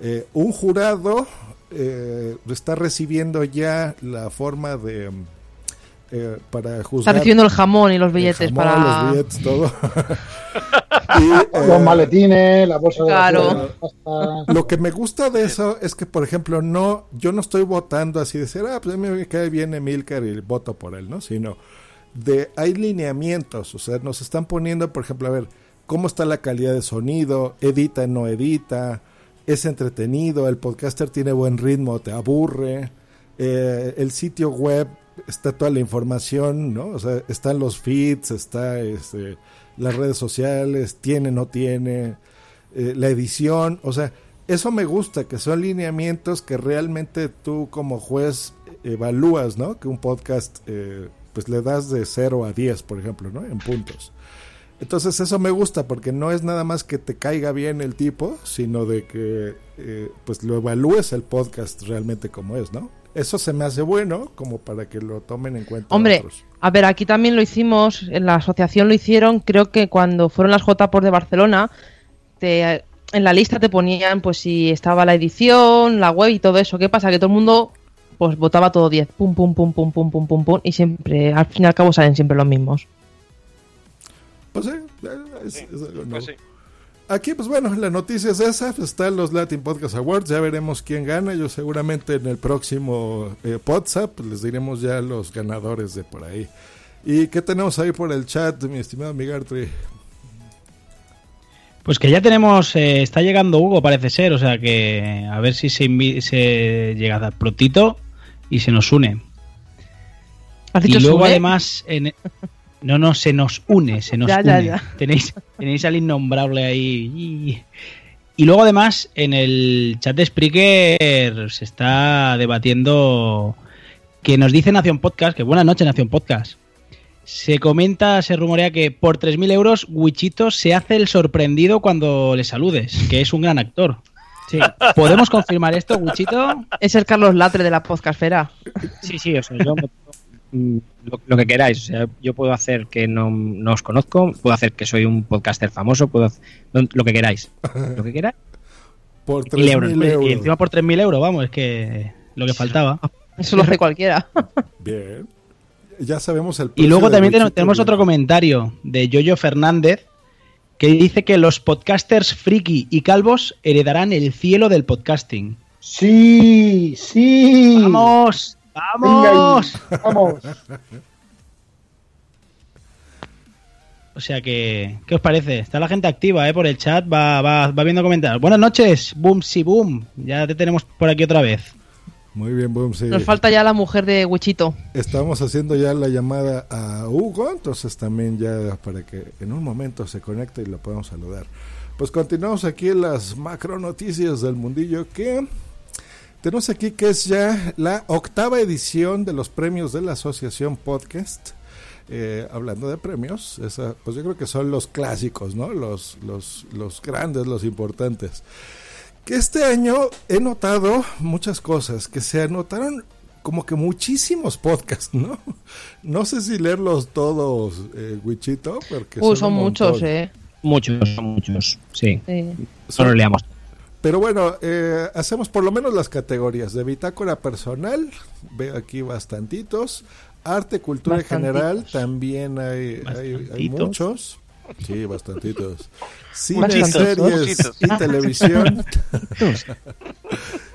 Eh, un jurado eh, está recibiendo ya la forma de mm, eh, para Está juzgar recibiendo el jamón y los el billetes jamón, para. los billetes, todo. Y, eh, Los maletines, la bolsa de Claro. basura, la. Lo que me gusta de eso es que, por ejemplo, no, yo no estoy votando así de decir, ah, pues a mí me cae bien Emilcar y voto por él, ¿no? Sino de, hay lineamientos, o sea, nos están poniendo, por ejemplo, a ver, cómo está la calidad de sonido, edita, no edita, es entretenido, el podcaster tiene buen ritmo, te aburre, eh, el sitio web está toda la información, ¿no? O sea, están los feeds, está este, las redes sociales, tiene, no tiene, eh, la edición, o sea, eso me gusta, que son lineamientos que realmente tú como juez evalúas, ¿no? Que un podcast, eh, pues le das de 0 a 10, por ejemplo, ¿no? En puntos. Entonces eso me gusta porque no es nada más que te caiga bien el tipo, sino de que eh, pues lo evalúes el podcast realmente como es, ¿no? Eso se me hace bueno como para que lo tomen en cuenta Hombre, otros. a ver, aquí también lo hicimos, en la asociación lo hicieron, creo que cuando fueron las J por de Barcelona, te- en la lista te ponían pues si estaba la edición, la web y todo eso. ¿Qué pasa? Que todo el mundo pues votaba todo 10. Pum, pum, pum, pum, pum, pum, pum, pum. Y siempre, al fin y al cabo, salen siempre los mismos. Pues sí, es, algo pues. Aquí, pues bueno, la noticia es esa. Pues están los Latin Podcast Awards. Ya veremos quién gana. Yo seguramente en el próximo eh, WhatsApp pues les diremos ya los ganadores de por ahí. ¿Y qué tenemos ahí por el chat, mi estimado Migartri? Pues que ya tenemos, eh, está llegando Hugo, parece ser, o sea que a ver si se, se llega a dar prontito y se nos une. ¿Has Y luego además, en- no, no, se nos une, se nos Ya, une. ya, ya. Tenéis, tenéis al innombrable ahí. Y, luego además, en el chat de Spreaker se está debatiendo que nos dice Nación Podcast, que buenas noches Nación Podcast. Se comenta, se rumorea que por 3.000 euros Wichito se hace el sorprendido cuando le saludes, que es un gran actor. Sí. ¿Podemos confirmar esto, Wichito? Es el Carlos Latre de la podcastfera. Sí, sí, o sea, yo mm, lo, lo que queráis. O sea, yo puedo hacer que no, no os conozco, puedo hacer que soy un podcaster famoso, puedo hacer lo que queráis. Lo que queráis. Por 3.000 euros. 3.000 euros. Y encima por 3.000 euros, vamos, es que lo que faltaba. Eso lo hace cualquiera. Bien. Ya sabemos el Y luego también tenemos, Wichito, tenemos bien. otro comentario de Yoyo Fernández que dice que los podcasters friki y calvos heredarán el cielo del podcasting. Sí, sí. ¡Vamos! Venga ¡Vamos! vamos. O sea que, ¿qué os parece? Está la gente activa, ¿eh? Por el chat, va, va, va viendo comentarios. Buenas noches, boom, sí, boom. Ya te tenemos por aquí otra vez. Muy bien, boom, sí. Nos falta ya la mujer de Wichito. Estamos haciendo ya la llamada a Hugo, entonces también ya para que en un momento se conecte y lo podamos saludar. Pues continuamos aquí en las macro noticias del mundillo que tenemos aquí que es ya la octava edición de los premios de la Asociación Podcast. Eh, hablando de premios, esa, pues yo creo que son los clásicos, ¿no? Los, los, los grandes, los importantes. Que este año he notado muchas cosas, que se anotaron como que muchísimos podcasts, ¿no? No sé si leerlos todos, eh, Wichito, porque Uy, son, son un muchos, eh. Muchos, son muchos, sí. Sí. Solo leamos. pero bueno, eh, hacemos por lo menos las categorías de bitácora personal, veo aquí bastantitos, arte, cultura en general, también hay, hay, hay muchos. Sí, bastantitos. Cine, series muchitos. y televisión.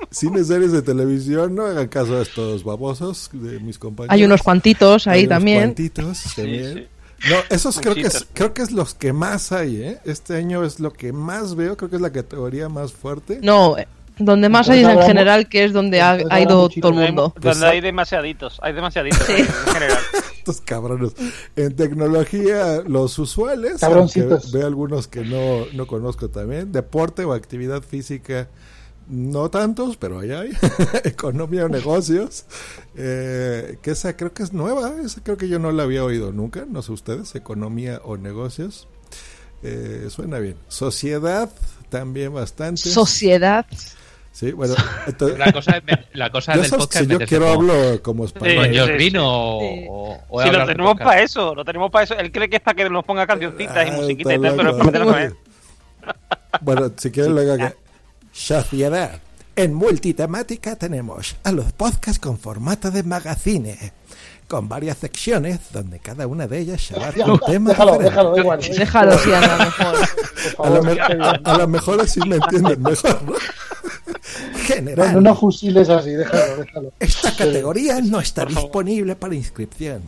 Cine, series de televisión. No hagan caso a estos babosos de mis compañeros. Hay unos cuantitos ahí Hay unos también. cuantitos también. No, esos creo que, es, creo que es los que más hay, ¿eh? Este año es lo que más veo. Creo que es la categoría más fuerte. No, donde más hay Entonces en general, que es donde ha, entonces ha ido todo el mundo. Donde hay demasiaditos, hay demasiaditos en general. Estos cabrones. En tecnología, los usuales. Cabroncitos. aunque Veo algunos que no, no conozco también. Deporte o actividad física. No tantos, pero ahí hay. Economía o negocios. Eh, que esa creo que es nueva. Esa creo que yo no la había oído nunca. No sé ustedes. Economía o negocios. Eh, suena bien. Sociedad también bastante. Sociedad. Sí, bueno. entonces- La cosa, es, la cosa del podcast si yo quiero con- hablo como español. con Sí, Josh sí, Green sí. o, o- Si lo tenemos para eso, lo tenemos para eso. Él cree que es para que nos ponga cancioncitas y Ah, musiquitas y tal, pero es para meternos con él. Bueno, si quieren luego que... Sociedad. En multitemática tenemos a los podcasts con formato de magazine, con varias secciones donde cada una de ellas se abarca un tema Déjalo, diferente. déjalo, igual. Déjalo, sí, mejor. A lo, favor. me- a lo mejor así me entienden mejor, ¿no? General. no, no fusiles así, déjalo, déjalo. Esta categoría no está disponible para inscripción.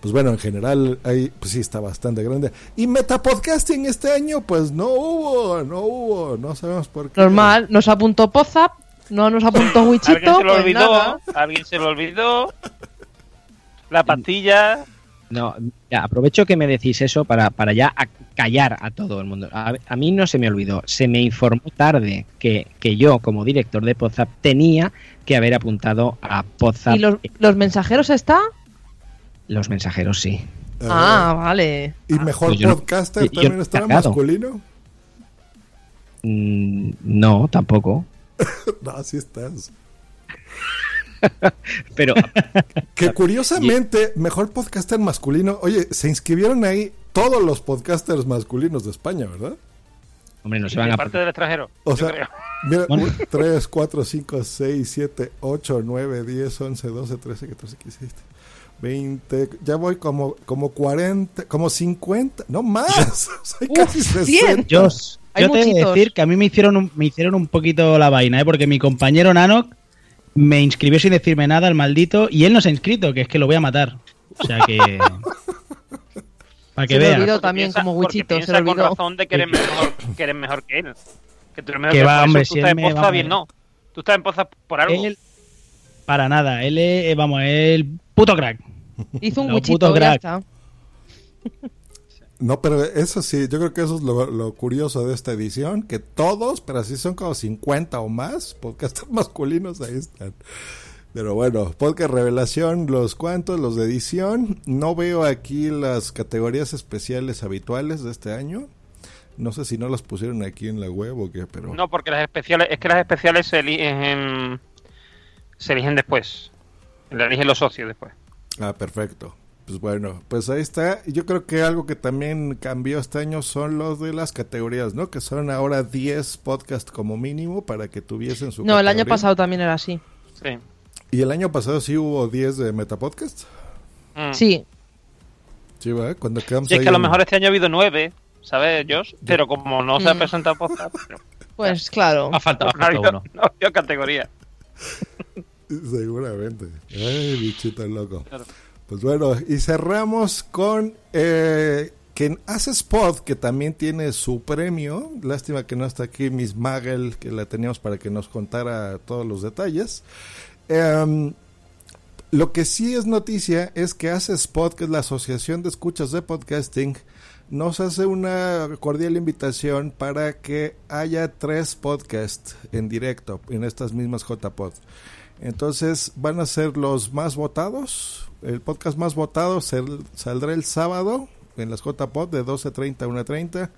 Pues bueno, en general, ahí pues sí está bastante grande. Y metapodcasting este año, pues no hubo, no hubo, no sabemos por qué. Normal, nos apuntó Pozap, no nos apuntó Alguien Wichito, se lo pues olvidó, nada. alguien se lo olvidó. La pastilla. No, ya, aprovecho que me decís eso para, para ya a- callar a todo el mundo. A, a mí no se me olvidó, se me informó tarde que, que yo, como director de Podzap, tenía que haber apuntado a Podzap. ¿Y los, los mensajeros está? Los mensajeros, sí. Eh, Ah, vale. ¿Y mejor Pues no- podcaster también no estará masculino? Mm, no, tampoco. no, así estás. Pero Que curiosamente, mejor podcaster masculino. Oye, se inscribieron ahí todos los podcasters masculinos de España, ¿verdad? Hombre, no se van a... parte del extranjero. O sea, creo. Mira, Bueno. 3, 4, 5, 6, 7, 8, 9, 10, 11, 12, 13, 14, 15, 16, 20. Ya voy como, como 40, como 50, no más. O sea, Uf, casi 100. 60. Yo, Hay yo te he de muchitos. decir que a mí me hicieron un, me hicieron un poquito la vaina, ¿eh? porque mi compañero Nanok me inscribió sin decirme nada, el maldito, y él no se ha inscrito, que es que lo voy a matar. O sea que. Para que Se le veas. olvidó también piensa- como Wichito, se le con olvidó. razón de que eres mejor que, eres mejor que él. Que tú eres mejor Que que va, hombre, tú si estás él en poza bien, no. Tú estás en poza por algo. Él- para nada, él es, vamos, el puto crack. Hizo un No, Wichito, puto ya está. No, pero eso sí, yo creo que eso es lo, lo curioso de esta edición, que todos, pero así son como 50 o más podcasters masculinos, ahí están. Pero bueno, podcast revelación, los cuantos, los de edición. No veo aquí las categorías especiales habituales de este año. No sé si no las pusieron aquí en la web o qué, pero... No, porque las especiales, es que las especiales se eligen, se eligen después. Le eligen los socios después. Ah, perfecto. Pues bueno, pues ahí está. Yo creo que algo que también cambió este año son los de las categorías, ¿no? Que son ahora 10 podcasts como mínimo para que tuviesen su No, el año pasado también era así. Sí. ¿Y el año pasado sí hubo 10 de Metapodcast? Mm. Sí, Sí, ¿verdad? Cuando quedamos Sí, es ahí que a lo mejor este año ha habido nueve, ¿sabes, Josh? Pero como no se ha Mm. presentado poza, pues pues claro. Ha faltado, ha no uno. no ha habido categoría. Seguramente. Ay, bichito loco. Claro. Pues bueno, y cerramos con eh, hace Spot, que también tiene su premio. Lástima que no está aquí Miss Magel, que la teníamos para que nos contara todos los detalles. Em, lo que sí es noticia es que hace Spot, que es la Asociación de Escuchas de Podcasting, nos hace una cordial invitación para que haya tres podcasts en directo en estas mismas JPod. Entonces van a ser los más votados. El podcast más votado sal- saldrá el sábado en las JPod de 12.30 a 1.30.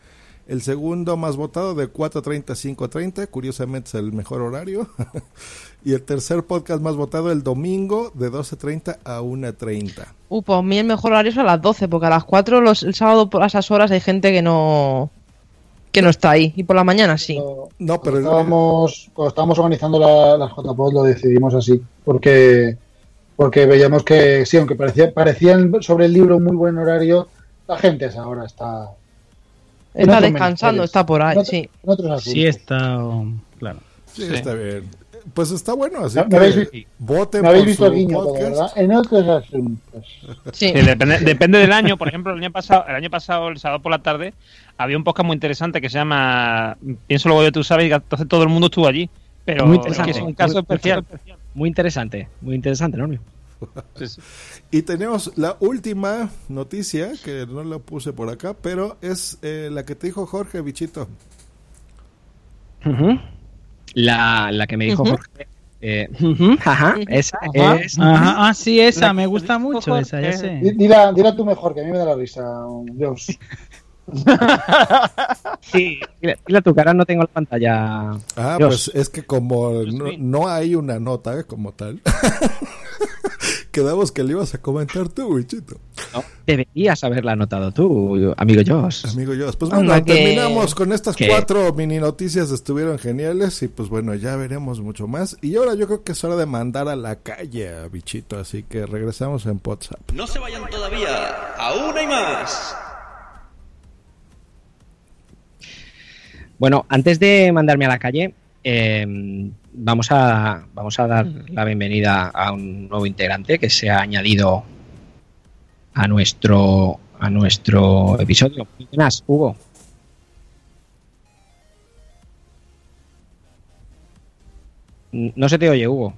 El segundo más votado de 4.30 a 5.30. Curiosamente es el mejor horario. y el tercer podcast más votado el domingo de 12.30 a 1.30. Uh, pues a mí el mejor horario es a las 12, porque a las 4 los, el sábado por esas horas hay gente que no... Que no está ahí. Y por la mañana sí. No, pero estábamos, cuando estábamos organizando la- las JPOD lo decidimos así, porque porque veíamos que sí, aunque parecía, parecían sobre el libro un muy buen horario, la gente a esa hora está... Está descansando, está por ahí, En otro- sí. en otros asuntos. Sí, está. um, Claro. Sí, está bien. Pues está bueno, así Me que habéis voten Me habéis por visto guiño. En otros asuntos. Sí. Sí, depende, depende del año. Por ejemplo, el año pasado, el año pasado, el sábado por la tarde, había un podcast muy interesante que se llama Pienso luego de tú sabes, y entonces todo el mundo estuvo allí. Pero Muy interesante. es un caso Muy- especial. Muy interesante, muy interesante, ¿no? Y tenemos la última noticia, que no la puse por acá, pero es eh, la que te dijo Jorge Bichito. La, la que me dijo. Jorge. eh, ajá, esa Ajá. es. Ajá, ah, sí, esa, me gusta mucho, esa, ya sé. Di- Dila, dila tú mejor, que a mí me da la risa, Dios. Sí, dile, dile a tu cara, no tengo la pantalla. Ah, Dios. pues es que como no, no hay una nota como tal, quedamos que le ibas a comentar tú, Bichito. No, deberías haberla anotado tú, amigo Josh. Amigo Josh. Pues bueno, que- terminamos con estas cuatro mini noticias, estuvieron geniales y pues bueno, ya veremos mucho más. Y ahora yo creo que es hora de mandar a la calle a Bichito, así que regresamos en WhatsApp. No se vayan todavía, aún hay más. Bueno, antes de mandarme a la calle, eh, vamos, a, vamos a dar la bienvenida a un nuevo integrante que se ha añadido a nuestro, a nuestro episodio. Muy Buenas, Hugo. No se te oye, Hugo.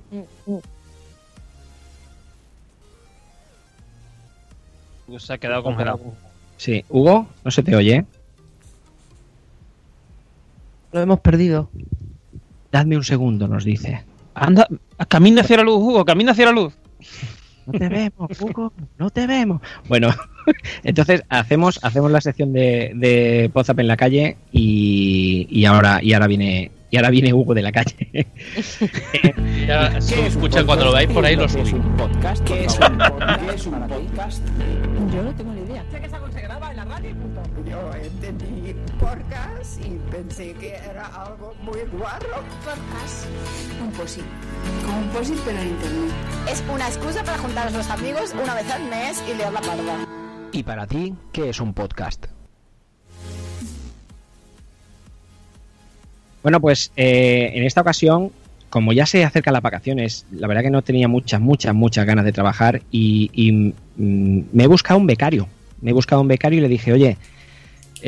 Se ha quedado congelado. Sí, Hugo, no se te oye. Lo hemos perdido. Dadme un segundo, nos dice. Anda, camina hacia la luz, Hugo, camina hacia la luz. No te vemos, Hugo, no te vemos. Bueno, entonces hacemos, hacemos la sección de, de WhatsApp en la calle y, y ahora y ahora viene y ahora viene Hugo de la calle. Ya, si escucha cuando lo veáis por ahí lo subí. podcast? ¿Qué es un podcast? ¿Qué es un podcast? Yo no tengo ni idea. Sé que es algo que se graba en la radio y punto. Yo entendí podcast y pensé que era algo muy guarro. Podcast. Un posit. Como un posit, pero en internet. Es una excusa para juntar a los amigos una vez al mes y leer la parda. ¿Y para ti qué es un podcast? Bueno, pues eh, en esta ocasión, como ya se acercan las vacaciones, la verdad que no tenía muchas, muchas, muchas ganas de trabajar y, y, mm, me he buscado un becario. Me he buscado un becario y le dije, oye,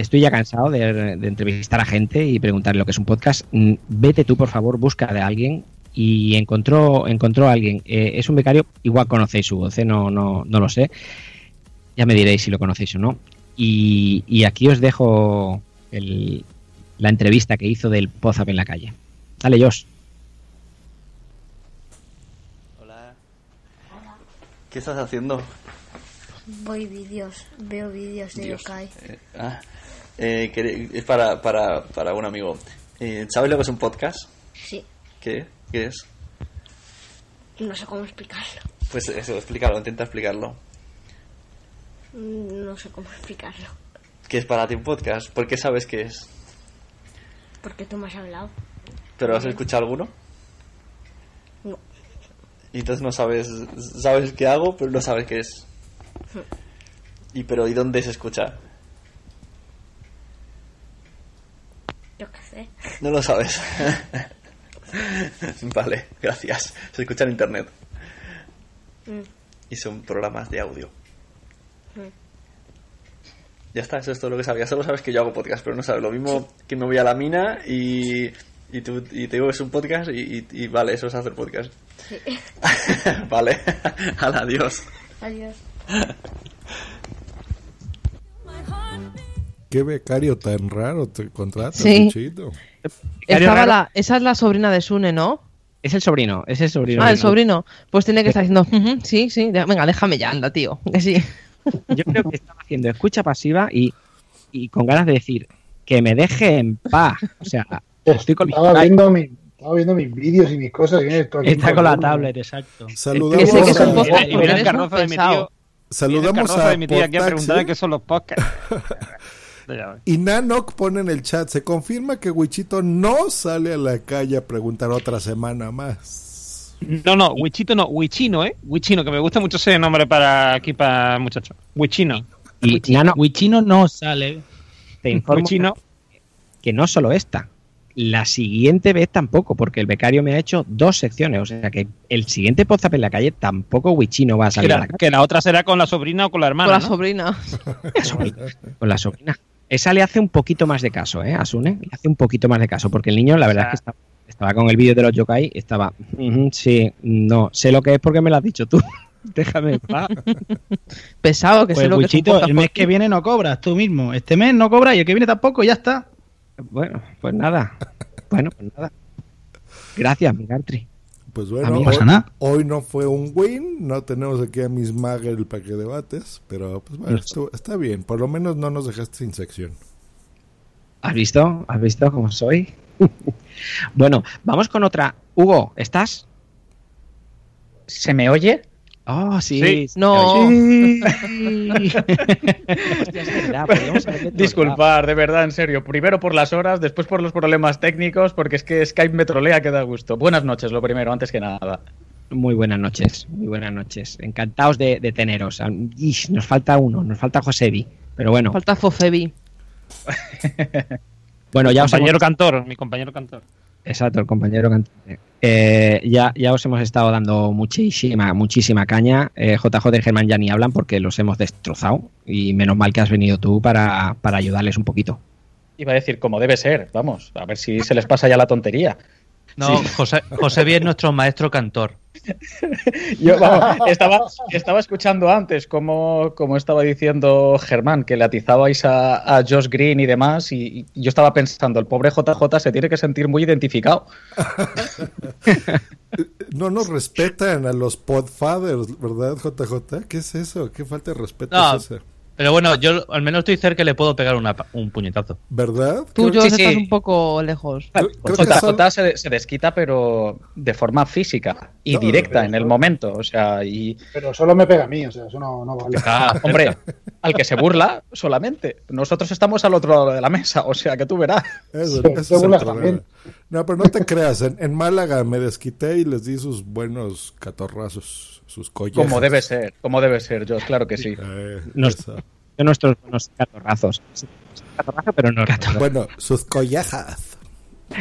estoy ya cansado de, de entrevistar a gente y preguntarle lo que es un podcast. Mm, Vete tú, por favor, busca de alguien. Y encontró, encontró a alguien. Eh, es un becario, igual conocéis su voz, ¿eh? no, no, no lo sé. Ya me diréis si lo conocéis o no. Y, y aquí os dejo el- la entrevista que hizo del Pozap en la calle. Dale, Josh. ¿Qué estás haciendo? Voy vídeos, veo vídeos de Dios. Yokai. Eh, ah, eh, es para, para, para un amigo. Eh, ¿Sabes lo que es un podcast? Sí, ¿Qué? ¿Qué es? no sé cómo explicarlo. Pues eso, explícalo, intenta explicarlo. Mm, No sé cómo explicarlo. ¿Qué es para ti un podcast? ¿Por qué sabes qué es? Porque tú me has hablado. ¿Pero has escuchado alguno? No. Y entonces no sabes, sabes qué hago, pero no sabes qué es. ¿Y pero y dónde se escucha? Yo qué sé. No lo sabes. vale, gracias. Se escucha en internet. Mm, Y son programas de audio. mm. Ya está, eso es todo lo que sabía. Solo sabes que yo hago podcast, pero no sabes. Lo mismo que me voy a la mina y, y, tú- y te digo que es un podcast y, y- y vale, eso es hacer podcast. Sí. vale, al adiós. Adiós. ¿Qué becario tan raro te contratas, Sí. Estaba la, esa es la sobrina de Sune, ¿no? Es el sobrino, es el sobrino. Ah, el sobrino. Pues tiene que estar diciendo, "Ujú, sí, sí, venga, déjame ya, anda, tío. Que sí. Yo creo que estaba haciendo escucha pasiva y, y con ganas de decir que me deje en paz. O sea, estoy con mi Estaba viendo, mi, estaba viendo mis vídeos y mis cosas. y viene esto aquí Está con la tablet, exacto. Saludamos Que a- Y el de mi tío. Saludamos a de mi tía qué son los podcasts. Ves. Y Nanok pone en el chat, se confirma que Wichito no sale a la calle a preguntar otra semana más. No, no, Wichito no, Wichino, ¿eh? Wichino, que me gusta mucho ese nombre para aquí, para el muchacho. Wichino. Y Nano, Wichino no sale. te informo Wichino. que no solo esta, la siguiente vez tampoco, porque el becario me ha hecho dos secciones. O sea que el siguiente Podzap en la calle tampoco Wichino va a Que salir a la la, calle que la otra será con la sobrina o con la hermana. Con la ¿no? sobrina. con la sobrina. Esa le hace un poquito más de caso, ¿eh? Asune, le hace un poquito más de caso, porque el niño, la verdad O sea- es que estaba, estaba con el vídeo de los yokai, estaba, "Ujú, sí, no, sé lo que es porque me lo has dicho tú. Déjame en paz. Pesado, que sé Pues lo que es el mes que viene no cobras tú mismo. Este mes no cobras y el que viene tampoco, ya está. Bueno, pues nada. Bueno, pues nada. Gracias, Migartri. Pues A bueno, hoy, no pasa nada. hoy no fue un win, no tenemos aquí a Miss Magel para que debates, pero pues bueno, estuvo- está bien, por lo menos no nos dejaste sin sección. ¿Has visto? ¿Has visto cómo soy? bueno, vamos con otra. Hugo, ¿estás? ¿Se me oye? Oh, sí. No. oye. Hostia, es verdad, podríamos haberle Disculpar, de verdad, en serio. Primero por las horas, después por los problemas técnicos, porque es que Skype me trolea que da gusto. Buenas noches, lo primero, antes que nada. Muy buenas noches, muy buenas noches. Encantados de, de teneros. Ish, nos falta uno, nos falta Josebi. Pero bueno, Falta Fofebi. bueno ya os compañero hemos- cantor, mi compañero cantor. Exacto, el compañero cantante. Eh, ya, ya os hemos estado dando muchísima, muchísima caña. Eh, JJ y Germán ya ni hablan porque los hemos destrozado. Y menos mal que has venido tú para, para ayudarles un poquito. Iba a decir como debe ser, vamos, a ver si se les pasa ya la tontería. No, José, José es nuestro maestro cantor. Yo vamos, estaba, estaba escuchando antes cómo, cómo estaba diciendo Germán que le atizabais a, a Josh Green y demás, y, y yo estaba pensando, el pobre JJ se tiene que sentir muy identificado. No nos respetan a los podfathers, ¿verdad, JJ? ¿Qué es eso? ¿Qué falta de respeto No, es esa? Pero bueno, yo al menos estoy cerca y le puedo pegar una pa- un puñetazo. ¿Verdad? Tú, Creo- Sí, estás sí. un poco lejos. creo- creo que JJ solo- se, se desquita, pero de forma física y No, directa en el eso- momento. O sea, y Pero solo me pega a mí, o sea, eso no, no vale. Ah, hombre, al que se burla solamente. Nosotros estamos al otro lado de la mesa, o sea que tú verás. Eso, Sí, ese te es el burlas problema. también. No, pero no te creas. En, en Málaga me desquité y les di sus buenos catorrazos, sus collejas. Como debe ser, como debe ser, yo, claro que sí. Eh, Nos-. De nuestros buenos catorrazos. Sí, Catorrazo, pero no Bueno, sus collejas.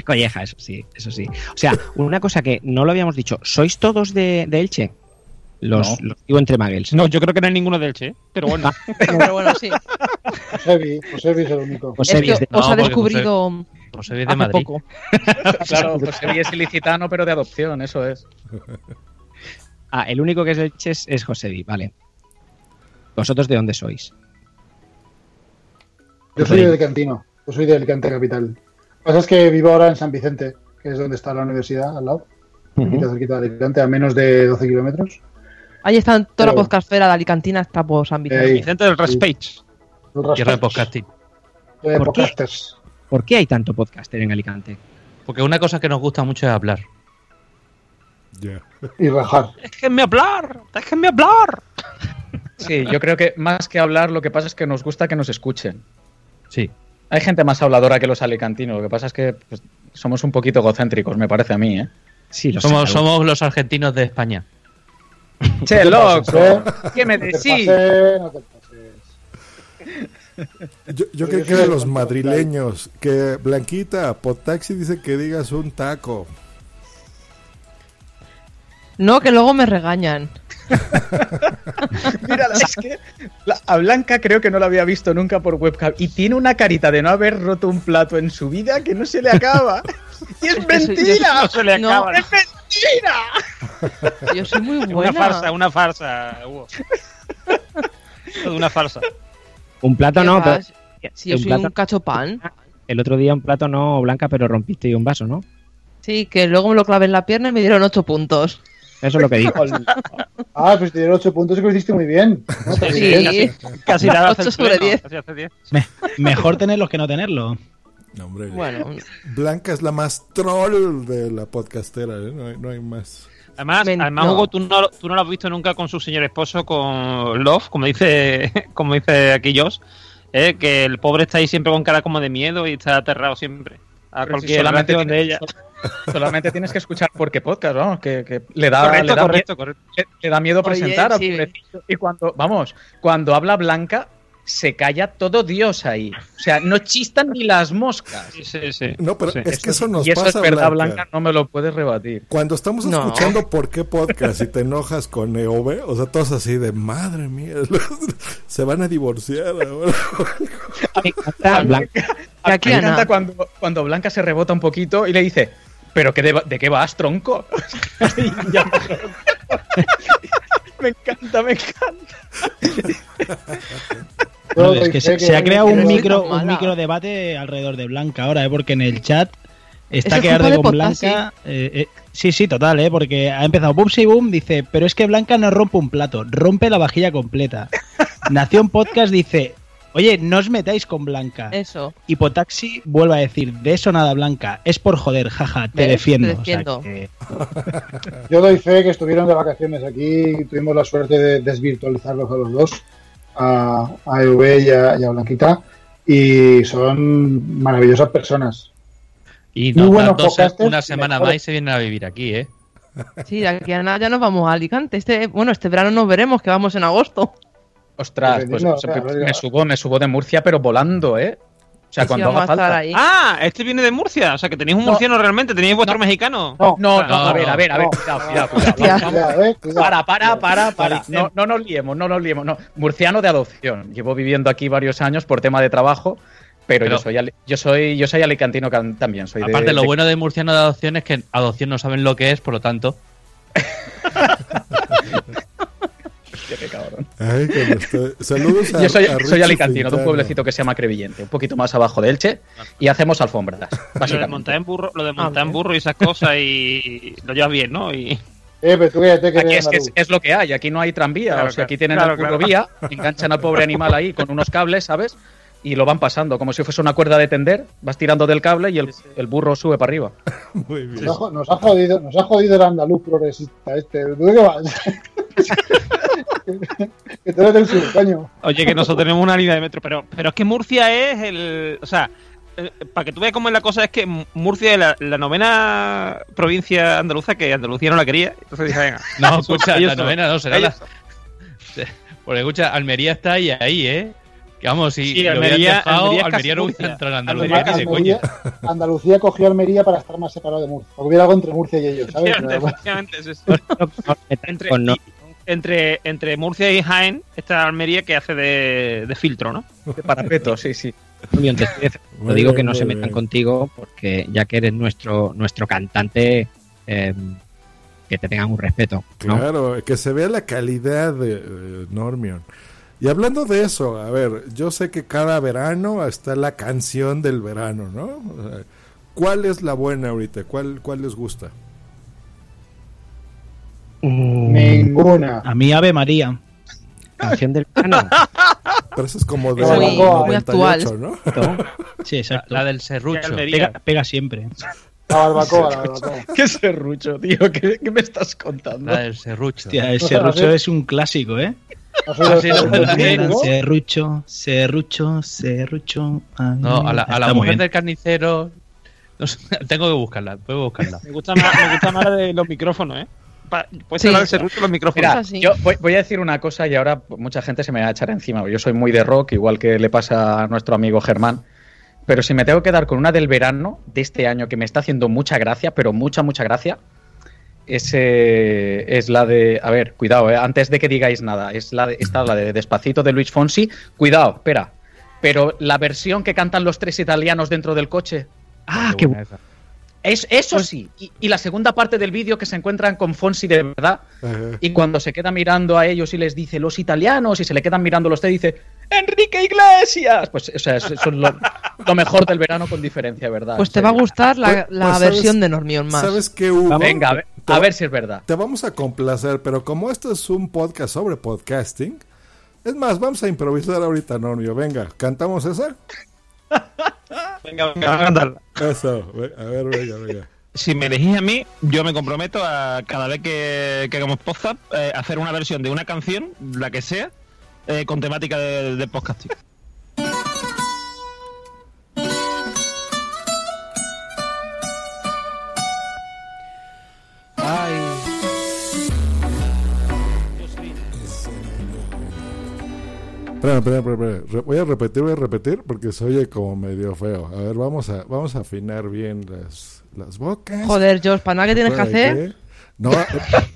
Colleja, eso sí, eso sí. O sea, una cosa que no lo habíamos dicho. ¿Sois todos de, de Elche? Los, No. los digo entre Magels. No, yo creo que no hay ninguno del Che, ¿eh? pero bueno. Pero bueno, sí. Josebi, Josebi es el único. Josebi es de- os no, ha porque descubrido José es de Madrid. poco. Claro, José Luis es ilicitano, pero de adopción, eso es. Ah, el único que es de Elche es, Josebi, vale. ¿Vosotros de dónde sois? Yo soy de Alicantino, yo soy de Alicante Capital. Lo que pasa es que vivo ahora en San Vicente, que es donde está la universidad, al lado, cerquita, cerquita de Alicante, a menos de 12 kilómetros. Ahí están toda la podcastfera de Alicantina, está por San Vicente. Ey. Vicente del Respage. Los Tierra de podcasting. de ¿Por qué? podcasters. ¿Por qué hay tanto podcaster en Alicante? Porque una cosa que nos gusta mucho es hablar. Ya. Y rajar. Déjenme hablar, déjenme hablar. Sí, yo creo que más que hablar, lo que pasa es que nos gusta que nos escuchen. Sí. Hay gente más habladora que los alicantinos, lo que pasa es que pues, somos un poquito egocéntricos, me parece a mí, ¿eh? Sí, lo Somos, sé. somos los argentinos de España. ¡Che, loco! ¿Qué me No te decís? pases, no te pases. Yo, yo yo que de los madrileños. Que Blanquita, Potaxi dice que digas un taco. No, que luego me regañan. Mira, es que la- a Blanca creo que no la había visto nunca por webcam y tiene una carita de no haber roto un plato en su vida que no se le acaba. ¡Y es, Es que soy- mentira! No se le No. acaba. ¡Es mentira! Yo soy muy Es buena. una farsa, una farsa, Hugo. Una farsa. Un plato ¿Qué no, pero? Si yo un soy plato- un cachopán. el otro día un plato no blanca, pero rompiste un vaso, ¿no? Sí, que luego me lo clavé en la pierna y me dieron ocho puntos. Eso es lo que digo. Ah, pues te dieron 8 puntos y que lo hiciste muy bien. Sí. bien. Casi, casi nada hace Ocho el sobre pleno, diez. casi hace diez. Mejor tenerlos que no tenerlo. No, hombre. Bueno, Blanca es la más troll de la podcastera, ¿eh? no, hay, no hay más. Además, Men- además no. Hugo, tú no, tú no lo has visto nunca con su señor esposo, con Love, como dice, como dice aquí Josh. Eh, que el pobre está ahí siempre con cara como de miedo y está aterrado siempre. A Pero si cualquier solamente reacción de ella. Solamente tienes que escuchar porque podcast, vamos, que, que le da, Correcto, le da correcto, mie- correcto. le- le da miedo Oye, presentar a sí. Y cuando, vamos, cuando habla Blanca, se calla todo Dios ahí. O sea, no chistan ni las moscas. Sí, sí, sí. No, pero Sí. es que eso nos y eso pasa, es verdad, Blanca. Blanca. no me lo puedes rebatir. Cuando estamos No. escuchando por qué podcast y te enojas con EOB, o sea, todos así de madre mía, se van a divorciar ahora. A mí, Blanca. a mí Aquí me encanta cuando, cuando Blanca se rebota un poquito y le dice, ¿pero qué de, de qué vas, tronco? Me- encanta, me encanta. No, es que se, se ha creado un micro, un micro debate alrededor de Blanca ahora, ¿eh? porque en el chat está que arde de con Blanca. eh, eh, sí, sí, total, ¿eh? porque ha empezado Bumsy Boom, dice, pero es que Blanca no rompe un plato, rompe la vajilla completa. Nación Podcast dice, oye, no os metáis con Blanca. Eso. Hipotaxi vuelve a decir, de eso nada, Blanca, es por joder, jaja, te ¿Ves? defiendo. Te O sea, defiendo. que- Yo doy fe que estuvieron de vacaciones aquí, tuvimos la suerte de desvirtualizarlos a los dos, a, a EV y a, y a Blanquita, y son maravillosas personas. Y Muy nos buenos dos- una semana más y se vienen a vivir aquí, ¿eh? Sí, de aquí a nada ya nos vamos a Alicante. Este, bueno, este verano nos veremos, que vamos en agosto. Ostras, Pues pues, no, pues, me, subo, me subo de Murcia, pero volando, ¿eh? O sea, Sí, cuando vamos haga a estar falta. ahí. Ah, este viene de Murcia. O sea, que tenéis un No. murciano realmente. Tenéis vuestro mexicano. No, No, no, No, a ver, no, a ver, a ver, no. cuidado, cuidado, cuidado. Eh, cuidado. Para, para, para, para. No, no nos liemos, no nos liemos. No. Murciano de adopción. Llevo viviendo aquí varios años por tema de trabajo, pero, Pero- yo soy ali- yo soy yo soy alicantino can- también. Soy de- Aparte, lo de- bueno de murciano de adopción es que adopción no saben lo que es, por lo tanto. Hostia, qué cabrón. Ay, estoy- Saludos a Yo soy, a soy alicantino, de un pueblecito que se llama Crevillente, un poquito más abajo de Elche, y hacemos alfombras, Lo de montar en burro, lo de Ah, montar en burro y esas cosas y lo llevas bien, ¿no? Y Eh, pero tú Aquí es, que es, es lo que hay, aquí no hay tranvía, Claro, o sea, aquí tienen Claro, la claro. curvovía, enganchan al pobre animal ahí con unos cables, ¿sabes? Y lo van pasando, como si fuese una cuerda de tender, vas tirando del cable y el, el burro sube para arriba. Muy bien. Nos ha, jo- nos ha jodido, nos ha jodido el andaluz progresista este. ¿Tú qué vas? que tú eres del sur, coño. Oye, que nosotros tenemos una línea de metro, pero, pero es que Murcia es el. O sea, eh, para que tú veas cómo es la cosa, es que Murcia es la, la novena provincia andaluza que Andalucía no la quería. Entonces dije, venga. No, escucha, la novena no será ellos la. Porque escucha, Almería está ahí, ahí, ¿eh? Que vamos, si Sí, Almería- dejado, Almería Almería, no hubiera entrado en Andalucía, Almería ni de coña. Andalucía, Andalucía cogió Almería para estar más separado de Murcia. Porque hubiera algo entre Murcia y ellos, ¿sabes? Efectivamente, Pero- efectivamente, es eso. entre, y- entre, entre Murcia y Jaén está Almería que hace de, de filtro, ¿no? De parapeto, sí, sí. Muy bien, te digo que no se metan bien. contigo porque ya que eres nuestro nuestro cantante, eh, que te tengan un respeto. ¿no? Claro, que se vea la calidad de eh, Normion. Y hablando de eso, a ver, yo sé que cada verano está la canción del verano, ¿no? O sea, ¿Cuál es la buena ahorita? ¿Cuál, cuál les gusta? Ninguna. A mí Ave María. Canción del verano. Pero eso es como de muy- muy 98, actual. ¿no? Sí, exacto. La del serrucho. Pega, pega siempre. La barbacoa, la barbacoa. ¿Qué serrucho, tío? ¿Qué, qué me estás contando? La del serrucho. Hostia, el serrucho es un clásico, ¿eh? Ah. Serrucho, serrucho, serrucho. ay, No, a la, a mujer bien. del carnicero. no sé, tengo que buscarla, puedo buscarla. Me gusta más, me gusta más la de los micrófonos, ¿eh? Puedes Sí. hablar de serrucho los micrófonos. Mira, yo voy, voy a decir una cosa y ahora mucha gente se me va a echar encima. Yo soy muy de rock, igual que le pasa a nuestro amigo Germán. Pero si me tengo que dar con una del verano de este año que me está haciendo mucha gracia, pero mucha, mucha gracia, es, eh, es la de. A ver, cuidado, eh, antes de que digáis nada, es la de, esta, la de Despacito de Luis Fonsi. Cuidado, espera. Pero la versión que cantan los tres italianos dentro del coche. Ah, qué buena. Es, eso sí. Y, y la segunda parte del vídeo que se encuentran con Fonsi de verdad. Ajá. Y cuando se queda mirando a ellos y les dice los italianos y se le quedan mirando los tres, dice Enrique Iglesias. Pues o sea, eso es lo, lo mejor del verano con diferencia, ¿verdad? Pues te va a gustar la, Pues- la pues sabes- versión de Normion más. ¿Sabes qué, Hugo? Venga, a ver, Te a va- ver si es verdad. Te vamos a complacer, pero como esto es un podcast sobre podcasting, es más, vamos a improvisar ahorita, Normio. Venga, ¿cantamos esa? Venga, venga, a. Eso, ve- a ver, venga, venga. Si me elegís a mí, yo me comprometo a cada vez que, que hagamos podcast eh, hacer una versión de una canción, la que sea, eh, con temática de, de podcasting. Espera, espera, espera, espera. Re- Voy a repetir, voy a repetir porque se oye como medio feo. A ver, vamos a, vamos a afinar bien las, las bocas. Joder, George, ¿para nada que tienes que hacer? No, eh,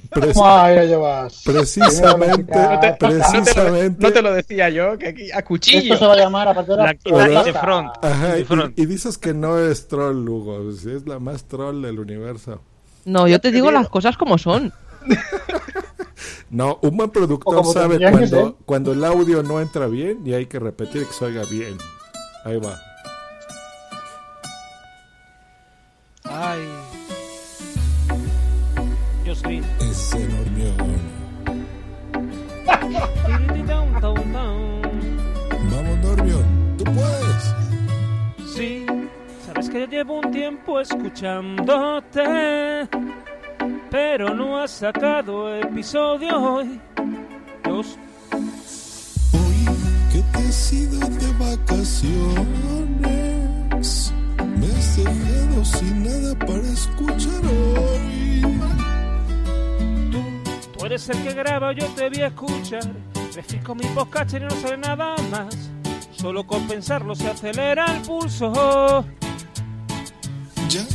preci- la precisamente, No te- precisamente. No te lo decía yo, que aquí a cuchillo. Esto se va a llamar a partir de La ahora, actitud de front. Ajá, de y, front. y dices que no es troll, Lugo. Es la más troll del universo. No, yo te digo las cosas como son. No, un buen productor sabe cuando, ser. cuando el audio no entra bien y hay que repetir que se oiga bien. Ahí va. Ay. Dios mío. Ese enorme. Vamos, Normion, tú puedes. Sí, sabes que llevo un tiempo escuchándote, pero no has sacado episodio hoy. Dios, que te has ido de vacaciones. Me has dejado sin nada para escuchar hoy. tú eres el que graba, yo te voy a escuchar. Refresco mi podcast y no sale nada más. Solo con pensarlo se acelera el pulso. Ya,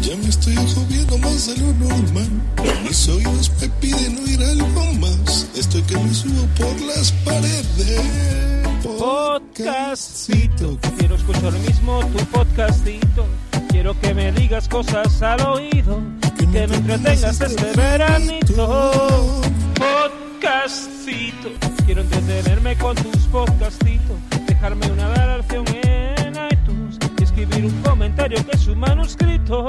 ya me estoy agobiando más de lo normal. Mis oídos me piden oír algo más. Estoy que me subo por las paredes. Podcastito, quiero escuchar lo mismo tu podcastito. Quiero que me digas cosas al oído, que me entretengas este veranito. Podcastito, quiero entretenerme con tus podcastitos, dejarme una y escribir un comentario que es un manuscrito.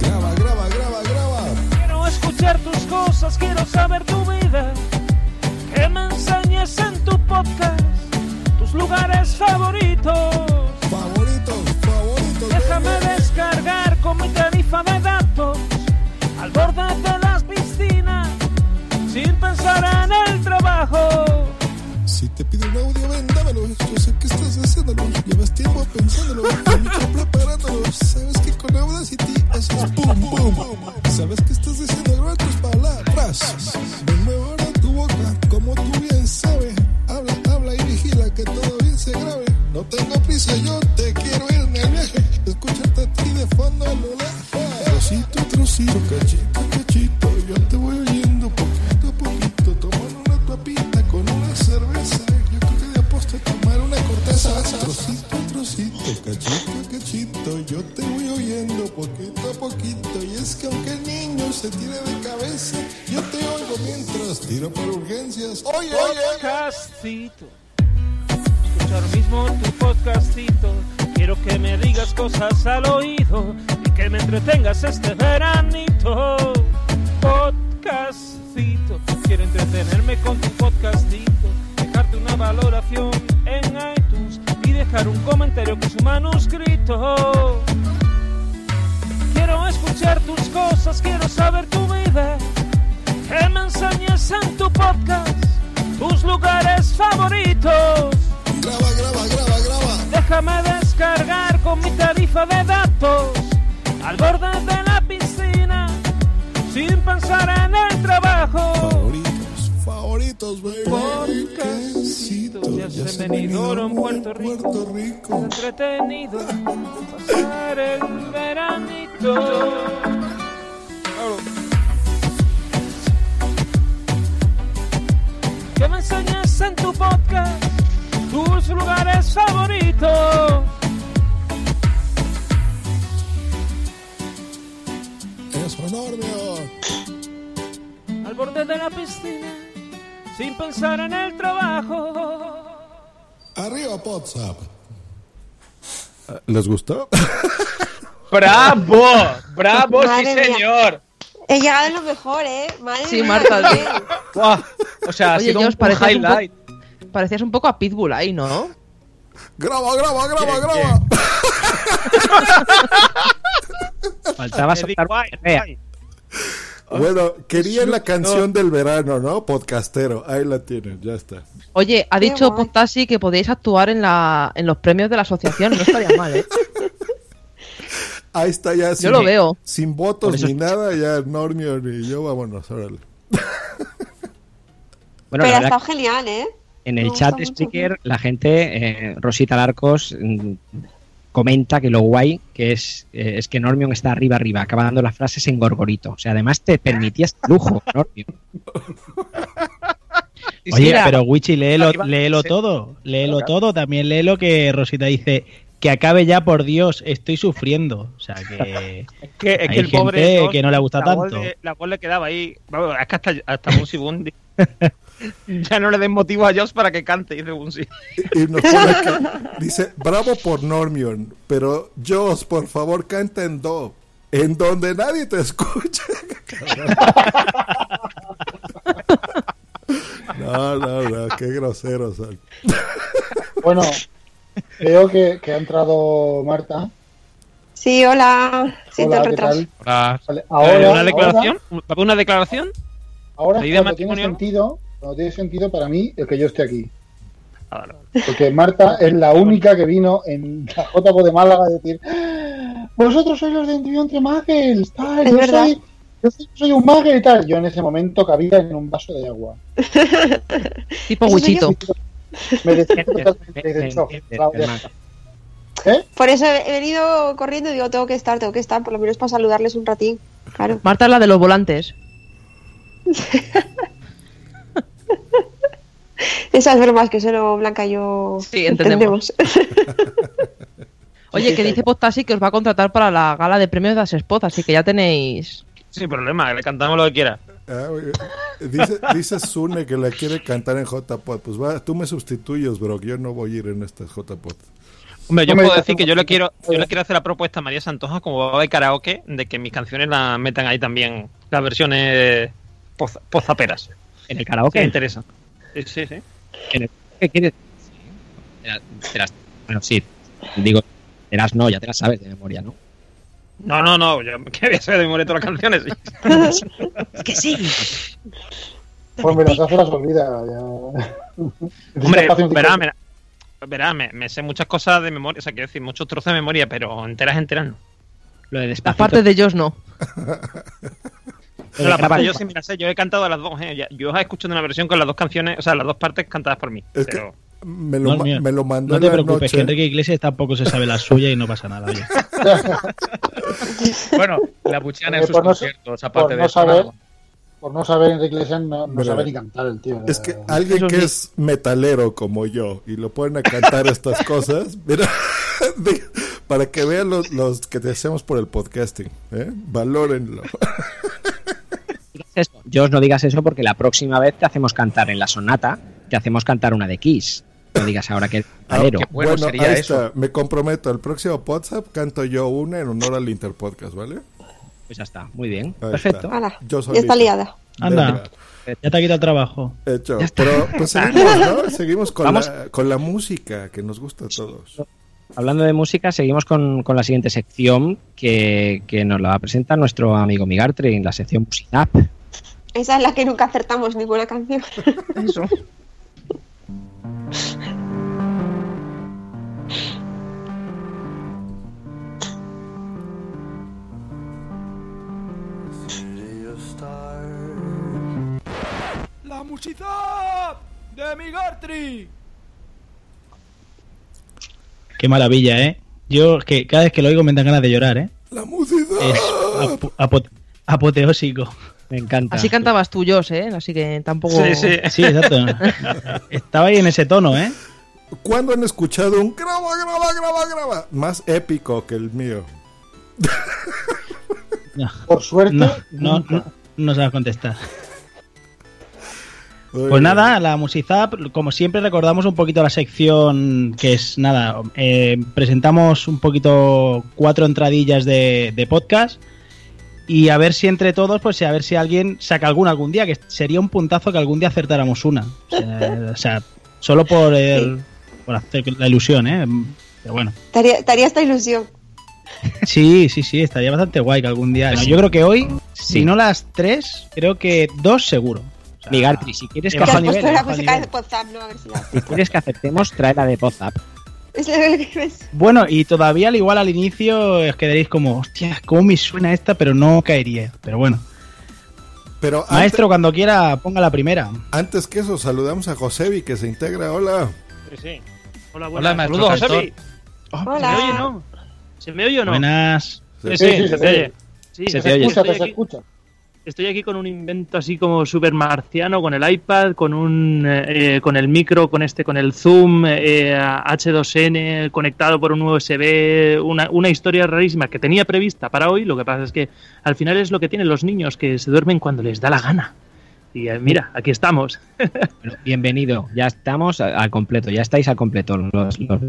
Graba, graba, graba, graba. Quiero escuchar tus cosas, quiero saber tu vida. Que me enseñes en tu podcast tus lugares favoritos. Favoritos, favoritos. Déjame descargar con mi tarifa de datos al borde de las piscinas sin pensar en el trabajo. Si te pido un audio, ven, dámelo. Yo sé que estás haciéndolo. Llevas tiempo pensándolo. Preparándolo. Sabes que con Audacity haces boom, boom. Sabes que estás diciendo tus palabras. Ven, ahora tu boca, como tú bien sabes. Habla, habla y vigila que todo bien se grabe. No tengo prisa, yo te quiero ir en el viaje. Escucharte a ti de fondo a lo. Trocito, trocito, cachito, cachito. Trocito, trocito, cachito, cachito. Yo te voy oyendo poquito a poquito. Y es que aunque el niño se tire de cabeza, yo te oigo mientras tiro por urgencias. Oye, oye, Podcastito. Escuchar mismo tu podcastito. Quiero que me digas cosas al oído y que me entretengas este veranito. Podcastito. Quiero entretenerme con tu podcastito. Dejarte una valoración dejar un comentario es un manuscrito. Quiero escuchar tus cosas, quiero saber tu vida. Que me enseñes en tu podcast tus lugares favoritos. Graba, graba, graba, graba. Déjame descargar con mi tarifa de datos al borde de la piscina sin pensar en el trabajo. Baby. Podcastito, ya en Puerto Rico. Es entretenido pasar el veranito. Que me enseñes en tu podcast tus lugares favoritos. Eso, Normio. Al borde de la piscina, sin pensar en el trabajo. Arriba, WhatsApp. ¿Les gustó? ¡Bravo! ¡Bravo, sí, mía. señor! He llegado a lo mejor, ¿eh? Madre Sí, mía, Marta, sí. bien. Buah, O sea, ha Oye, sido George, un, parecías un, highlight. poco, parecías un poco a Pitbull ahí, ¿no? Graba, graba, graba, graba. Faltaba soltar. Bueno, querían la canción del verano, ¿no? Podcastero. Ahí la tienen, ya está. Oye, ha Qué dicho. Postasi que podéis actuar en, la, en los premios de la asociación. No estaría mal, ¿eh? Ahí está ya. Yo lo veo. Sin votos eso- ni nada, ya Normio y yo, vámonos, órale. Bueno, Pero ha estado genial, ¿eh? En el chat de. Spreaker, la gente, eh, Rosita Larcos, mm, comenta que lo guay que es eh, es que Normion está arriba arriba, acabando las frases en gorgorito. O sea, además te permitías lujo, Normion. Oye, Mira, pero Wichi, léelo, léelo sí. todo. Léelo todo. También léelo que Rosita dice que acabe ya, por Dios, estoy sufriendo. O sea que. Es que, es Hay que el gente pobre que no le gusta la voz tanto. le- la voz le quedaba ahí. Vamos, es que hasta, hasta Bundi. ya no le den motivo a Josh para que cante, dice Bunsi. Y nos pone aquí, dice, bravo por Normion, pero Joss, por favor, canta en Do, en donde nadie te escucha. no, no, no, qué groseros son. Bueno, veo que, que ha entrado Marta. Sí, hola. Siento Hola, el ahora, ¿Una declaración? ahora, ¿Va a haber una declaración? ahora ¿Ley de cuando tiene matrimonio? sentido, cuando tiene sentido para mí el que yo esté aquí. Ah. Porque Marta es la única que vino en la JPO de Málaga a decir "Ah, vosotros sois los de entre Muggles, tal, yo soy, yo soy, un Muggle y tal. Yo en ese momento cabía en un vaso de agua. Tipo Wichito. Me despido totalmente de shock. ¿Eh? Por eso he venido corriendo y digo, tengo que estar, tengo que estar, por lo menos para saludarles un ratín. Claro. Marta es la de los volantes. Esas bromas que solo Blanca y yo Sí, entendemos. Oye, que dice Postasi que os va a contratar para la gala de premios de las así que ya tenéis. Sin problema, le cantamos lo que quiera. Ah, dice, dice Sune que la quiere cantar en JPod. Pues va, tú me sustituyes, bro. Yo no voy a ir en este JPod. Hombre, yo puedo decir que yo le quiero, yo le quiero hacer la propuesta a María Santoja como va haber karaoke de que mis canciones las metan ahí también, las versiones poz- pozaperas. En el karaoke. me interesa. Sí, sí, sí. En el- ¿Qué quieres? Te las- te las- bueno, sí. Digo, te las no, ya te las sabes de memoria, ¿no? No, no, no, yo que voy a saber de memoria todas las canciones. sí. Es que sí. Pues me las hace las olvida. Ya. Hombre, verá, me, verá, me, me sé muchas cosas de memoria, o sea, quiero decir, muchos trozos de memoria, pero enteras, enteras no. Lo de Las despacito. partes de Josh no. Pero la parte yo sí me la sé, yo he cantado las dos, ¿eh? Yo he escuchado una versión con las dos canciones, o sea, las dos partes cantadas por mí. Es que me lo, No, ma- mira, me lo mandó No en te la preocupes, que noche. Enrique Iglesias tampoco se sabe la suya y no pasa nada. Bueno, la buchean en Eh, sus por no- conciertos, aparte por de no eso. saber, nada. por no saber Enrique Iglesias, no, no sabe ni cantar el tío. Es que Eh, alguien Eso que es metalero como yo y lo ponen a cantar estas cosas, mira, para que vean los, los que te hacemos por el podcasting, ¿eh? valórenlo. digas eso. Josh, no digas eso porque la próxima vez te hacemos cantar en la sonata, te hacemos cantar una de Kiss. No digas ahora que es metalero. qué bueno sería ahí eso. está, me comprometo, el próximo WhatsApp canto yo una en honor al Interpodcast, ¿vale? Pues ya está, muy bien. Ahí Perfecto. está. Hala, Yo ya solito. está liada. Anda. Ya te ha quitado el trabajo. Hecho. Pero pues seguimos, ¿no? Seguimos con la, con la música que nos gusta a todos. Hablando de música, seguimos con, con la siguiente sección que, que nos la va a presentar nuestro amigo Migartri en la sección Musicap. Esa es la que nunca acertamos ninguna canción. Eso. La música de Migartri. Qué maravilla, ¿eh? Yo que cada vez que lo oigo me dan ganas de llorar, ¿eh? La música. Es apo- apo- apoteósico. Me encanta. Así cantabas tú, Josh, ¿eh? Así que tampoco. Sí, sí. Sí, exacto. Estaba ahí en ese tono, ¿eh? ¿Cuándo han escuchado un graba, graba, graba, graba? Más épico que el mío. No, Por suerte, no, no, nunca. no, no sabes contestar. Pues nada, la Musizap, como siempre, recordamos un poquito la sección que es nada. eh, presentamos un poquito cuatro entradillas de, de podcast y a ver si entre todos, pues a ver si alguien saca alguna algún día, que sería un puntazo que algún día acertáramos una. O sea, o sea, solo por, el, por hacer la ilusión, ¿eh? Pero bueno. Haría esta ilusión. Sí, sí, sí, estaría bastante guay que algún día. no, yo creo que hoy, Sí. si no las tres, creo que dos seguro. O Migartri, si quieres que, Bajo Que has nivel, la música de WhatsApp, ¿no? A ver si la... si quieres que aceptemos, trae la de ves. Bueno, y todavía al igual al inicio os quedaréis como, hostia, cómo me suena esta, pero no caería. Pero bueno. Pero Maestro, cuando quiera, ponga la primera. Antes que eso, saludamos a Josevi que se integra. Hola. Sí, sí. Hola, Hola, buenas. maestro Saludos. Josebi. ¿Se me oye, no? ¿Se me oye o no? Buenas. Sí, sí, se te oye. Sí, Se te oye. Aquí- se escucha. Estoy aquí con un invento así como super marciano, con el iPad, con un eh, con el micro, con este, con el Zoom, eh, H2N conectado por un USB, una, una historia rarísima que tenía prevista para hoy. Lo que pasa es que al final es lo que tienen los niños, que se duermen cuando les da la gana. Y eh, mira, aquí estamos. Bueno, bienvenido, ya estamos al completo, ya estáis al completo los, los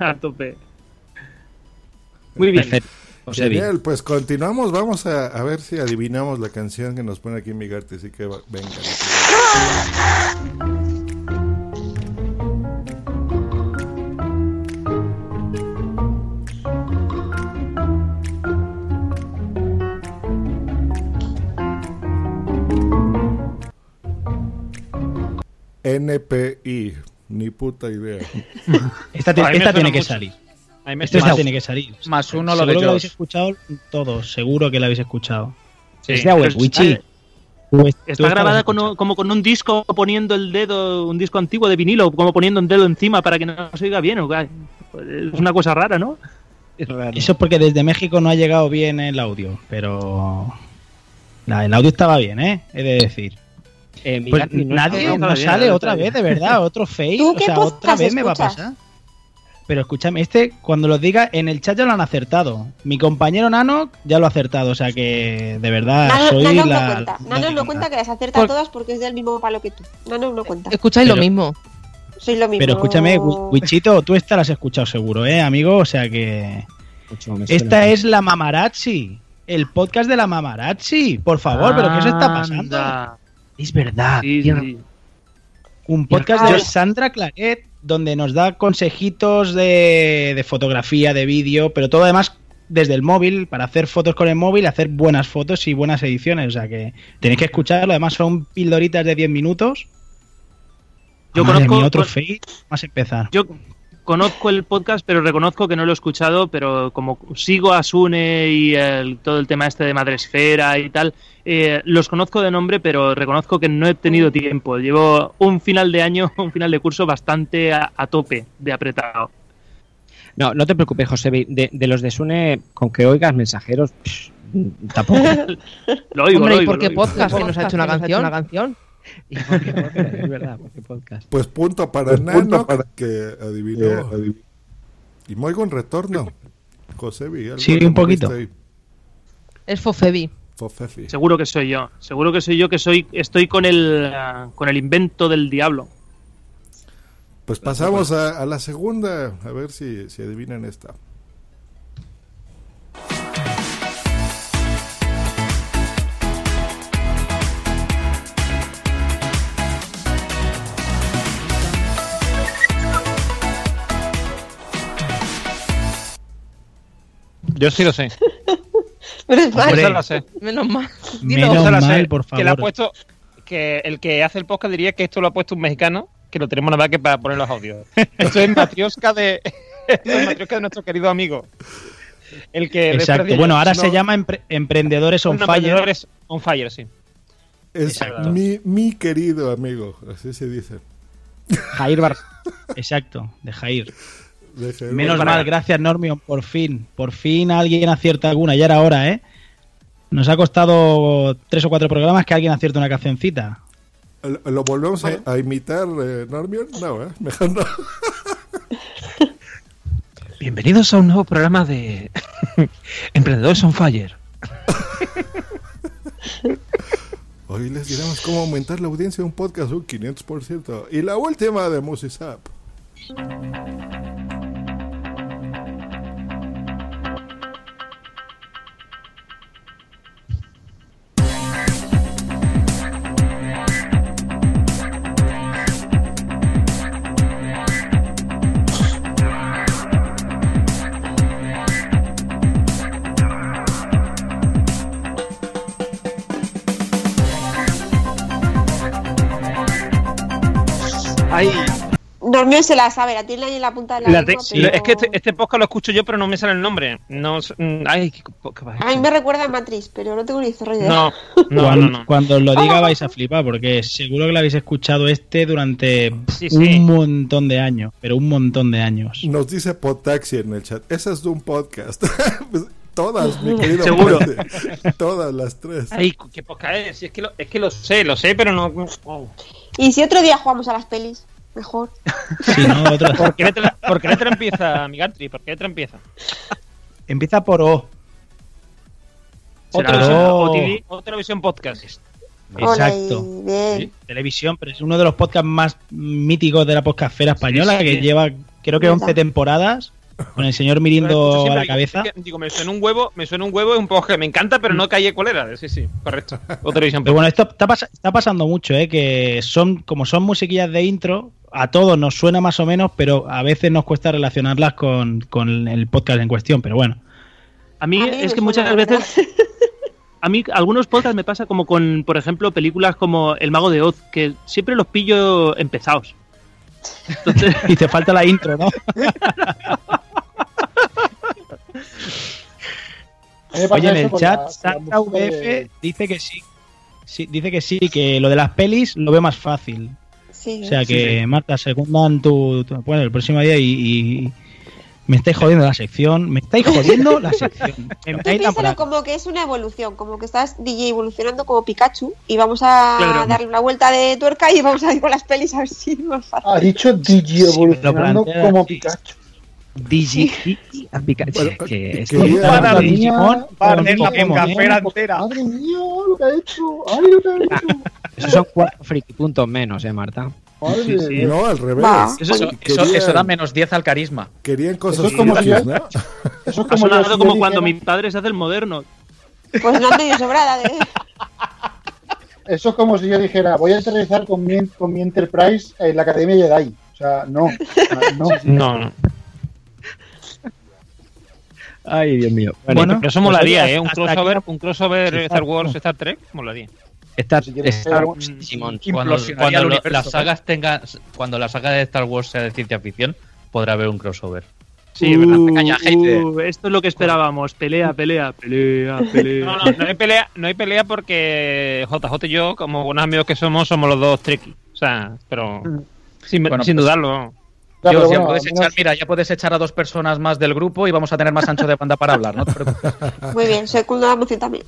a tope. Muy bien. Perfecto. Genial, pues continuamos. Vamos a, a ver si adivinamos la canción que nos pone aquí Migarte. Así que va- venga. NPI. Ni puta idea. Esta, esta tiene que mucho. salir. A mí me Esta suena- tiene que salir. Más uno lo seguro de que lo habéis escuchado todos, seguro que la habéis escuchado. Sí. Es de Awel Pero Wichi. está- estabas grabada con, como con un disco poniendo el dedo, un disco antiguo de vinilo, como poniendo un dedo encima para que no se oiga bien. o. Es una cosa rara, ¿no? Eso es porque desde México no ha llegado bien el audio, pero la- el audio estaba bien, ¿eh? He de decir. Eh, Pues nadie nos sale otra vez, de verdad, otro fake. ¿Tú O qué sea, otra vez me va a pasar. Pero escúchame, este, cuando los diga, en el chat ya lo han acertado. Mi compañero Nano ya lo ha acertado, o sea que de verdad Nano, soy Nano la. no cuenta. la Nano no digna. cuenta que las acierta todas porque es del mismo palo que tú. Nano no cuenta. Escucháis lo mismo. Soy lo mismo. Pero escúchame, Wi- Wichito, tú esta la has escuchado seguro, ¿eh, amigo? O sea que. Esta es la Mamarazzi. El podcast de la Mamarazzi. Por favor, ¿pero qué se está pasando? Anda. Es verdad. Sí, tiene- sí. Un podcast de Sandra Claret donde nos da consejitos de, de fotografía, de vídeo, pero todo además desde el móvil, para hacer fotos con el móvil, hacer buenas fotos y buenas ediciones. O sea que tenéis que escucharlo. Además son pildoritas de 10 minutos. Yo Madre conozco- mía, otro. Vamos a empezar. Yo conozco el podcast, pero reconozco que no lo he escuchado, pero como sigo a Sune y el- todo el tema este de Madresfera y tal, eh, los conozco de nombre, pero reconozco que no he tenido tiempo. Llevo un final de año, un final de curso bastante a, a tope de apretado. No, no te preocupes, José. De, de los de Sune, con que oigas mensajeros, pff, tampoco. Lo oigo, Hombre, lo ¿y por qué oigo. podcast que nos ha hecho una canción? Podcast, es verdad, porque podcast. Pues punto para Pues Nano, punto para- que adivinó. Y muy con retorno. Josebi, algo Sí, un poquito. Es Fofebi. Fofefi. Seguro que soy yo. Seguro que soy yo que soy estoy con el ah, con el invento del diablo. Pues pasamos a, a la segunda, a ver si, si adivinan esta. Yo sí lo sé. Menos mal. La sé. Menos mal. Menos sé, mal, por Que la ha favor. puesto, que el que hace el podcast diría que esto lo ha puesto un mexicano, que lo tenemos nada más que para poner los audios. Esto es matriosca de, esto es matriosca de nuestro querido amigo. El que Exacto. Bueno, ahora no, se llama empre- Emprendedores on Fire. Emprendedores on fire, sí. Es mi, mi querido amigo, así se dice. Jair Bar Exacto, de Jair. Menos mal, gracias Normion, por fin. Por fin alguien acierta alguna, ya era hora, ¿eh? Nos ha costado tres o cuatro programas que alguien acierta una cancioncita. ¿Lo, volvemos a, a imitar, eh, Normion? No, ¿eh? Mejor no. Bienvenidos a un nuevo programa de Emprendedores on Fire. Hoy les diremos cómo aumentar la audiencia de un podcast un 500%. Y la última de Musisap. Ay, Normio se la sabe, la tiene ahí en la punta de la, La lengua, te- pero- Es que este, este podcast lo escucho yo, pero no me sale el nombre. No, mm, ay, qué qué- A mí me recuerda a Matrix, pero no tengo ni zorra idea. No, no, cuando, no, no. cuando os lo diga vais a flipar, porque seguro que lo habéis escuchado este durante Sí, un montón de años, pero un montón de años. Nos dice Potaxi en el chat. Ese es de un podcast. Pues, Todas, mi querido. Seguro. Pate. Todas las tres. Ay, qué podcast es. Es que lo, es que lo sé, lo sé, pero no. oh. Y si otro día jugamos a las pelis, mejor. Sí, ¿no? Otro- ¿Por qué letra, por qué letra empieza, Migatri? ¿Por qué letra empieza? Empieza por O. Otra Será visión, O. o TV, o televisión podcast. Exacto. Sí, televisión, pero es uno de los podcasts más míticos de la podcastfera española, Sí, sí. que lleva creo que 11 temporadas, con el señor Mirindo a la cabeza. digo, me suena un huevo, me suena un huevo, es un podcast que me encanta, pero no calle cuál era. Sí, sí, correcto. O televisión Pero bueno, esto está, pas- está pasando mucho, ¿eh? que son como son musiquillas de intro, a todos nos suena más o menos, pero a veces nos cuesta relacionarlas con, con el podcast en cuestión, pero bueno. A mí, A mí es que muchas veces. A mí, algunos podcasts me pasa como con, por ejemplo, películas como El Mago de Oz, que siempre los pillo empezados. Entonces, Y te falta la intro, ¿no? Oye, en el chat, música VF dice que sí. sí. Dice que sí, que lo de las pelis lo ve más fácil. Sí, O sea sí, que, sí. Marta, secundan tu, tu- Bueno, el próximo día y, y- Me estáis jodiendo la sección. Me estáis jodiendo la sección. Piénsalo como que es una evolución, como que estás DJ evolucionando como Pikachu y vamos a Claro. darle una vuelta de tuerca y vamos a ir con las pelis a ver si es más fácil. Ha dicho Digi evolucionando plantea como así. Pikachu. Digi, a Pikachu. que es quería- para Digimon, para ver la ¿eh? entera. Madre mía, lo que ha hecho. Ay, lo que ha hecho. Esos son cuatro friki puntos menos, eh, Marta. Madre Sí, sí. No, al revés. Eso, eso, Querían- eso- eso da menos 10 al carisma. Querían cosas Eso es como si- ¿no? Eso es ha como, yo, sonado como dijera- cuando mi padre se hace el moderno. Pues no medio sobrada de... Eso es como si yo dijera, voy a aterrizar con mi, con mi Enterprise en la Academia Jedi. O sea, no. O sea, no. No, no. Ay, Dios mío. Bueno, pero eso molaría, ¿eh? Un crossover, aquí- un crossover Sí, Star. Wars, Star Trek, molaría. Star, Star Wars Digimon. Cuando, Implosionaría cuando el lo- universo, las sagas tengan, cuando la saga de Star Wars sea de ciencia ficción, podrá haber un crossover. Sí, es verdad. Uh, Caña hate. uh, esto es lo que esperábamos. Pelea, pelea, pelea, pelea. No, no, no hay pelea, no hay pelea porque JJ y yo, como buenos amigos que somos, somos los dos Trekkies. O sea, pero sin, Bueno, sin pues- dudarlo. Ya, Dios, ya bueno, puedes menos- echar, mira, ya puedes echar a dos personas más del grupo y vamos a tener más ancho de banda para hablar, no te preocupes. Muy bien, segundo la moción también.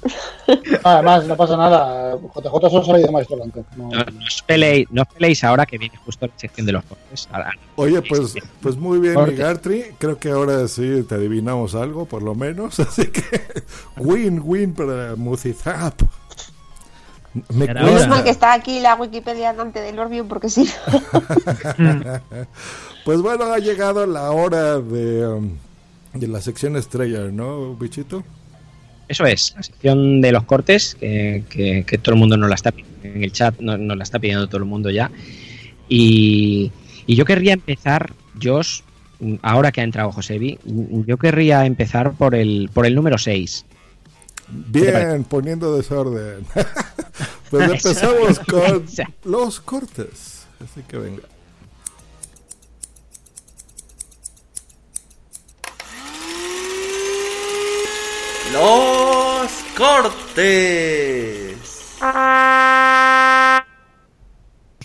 Además, no pasa nada. JJ solo salido maestro blanco. No. No, no os peleéis, no os peleéis ahora que viene justo la sección de los cortes. Ahora- Oye, pues, pues muy bien, mi Gartry. Creo que ahora sí te adivinamos algo, por lo menos. Así que win-win para Muzizap. Me Menos mal que está aquí la Wikipedia delante del Orbium porque sí. Pues bueno, ha llegado la hora de, um, de la sección estrella, ¿no, bichito? Eso es, la sección de los cortes, que, que- que todo el mundo nos la está pidiendo en el chat, no- nos la está pidiendo todo el mundo ya. Y, y yo querría empezar, Josh, ahora que ha entrado Josebi, yo querría empezar por el, por el número 6. Bien, poniendo desorden. pues empezamos con los cortes. Así que venga. Los cortes.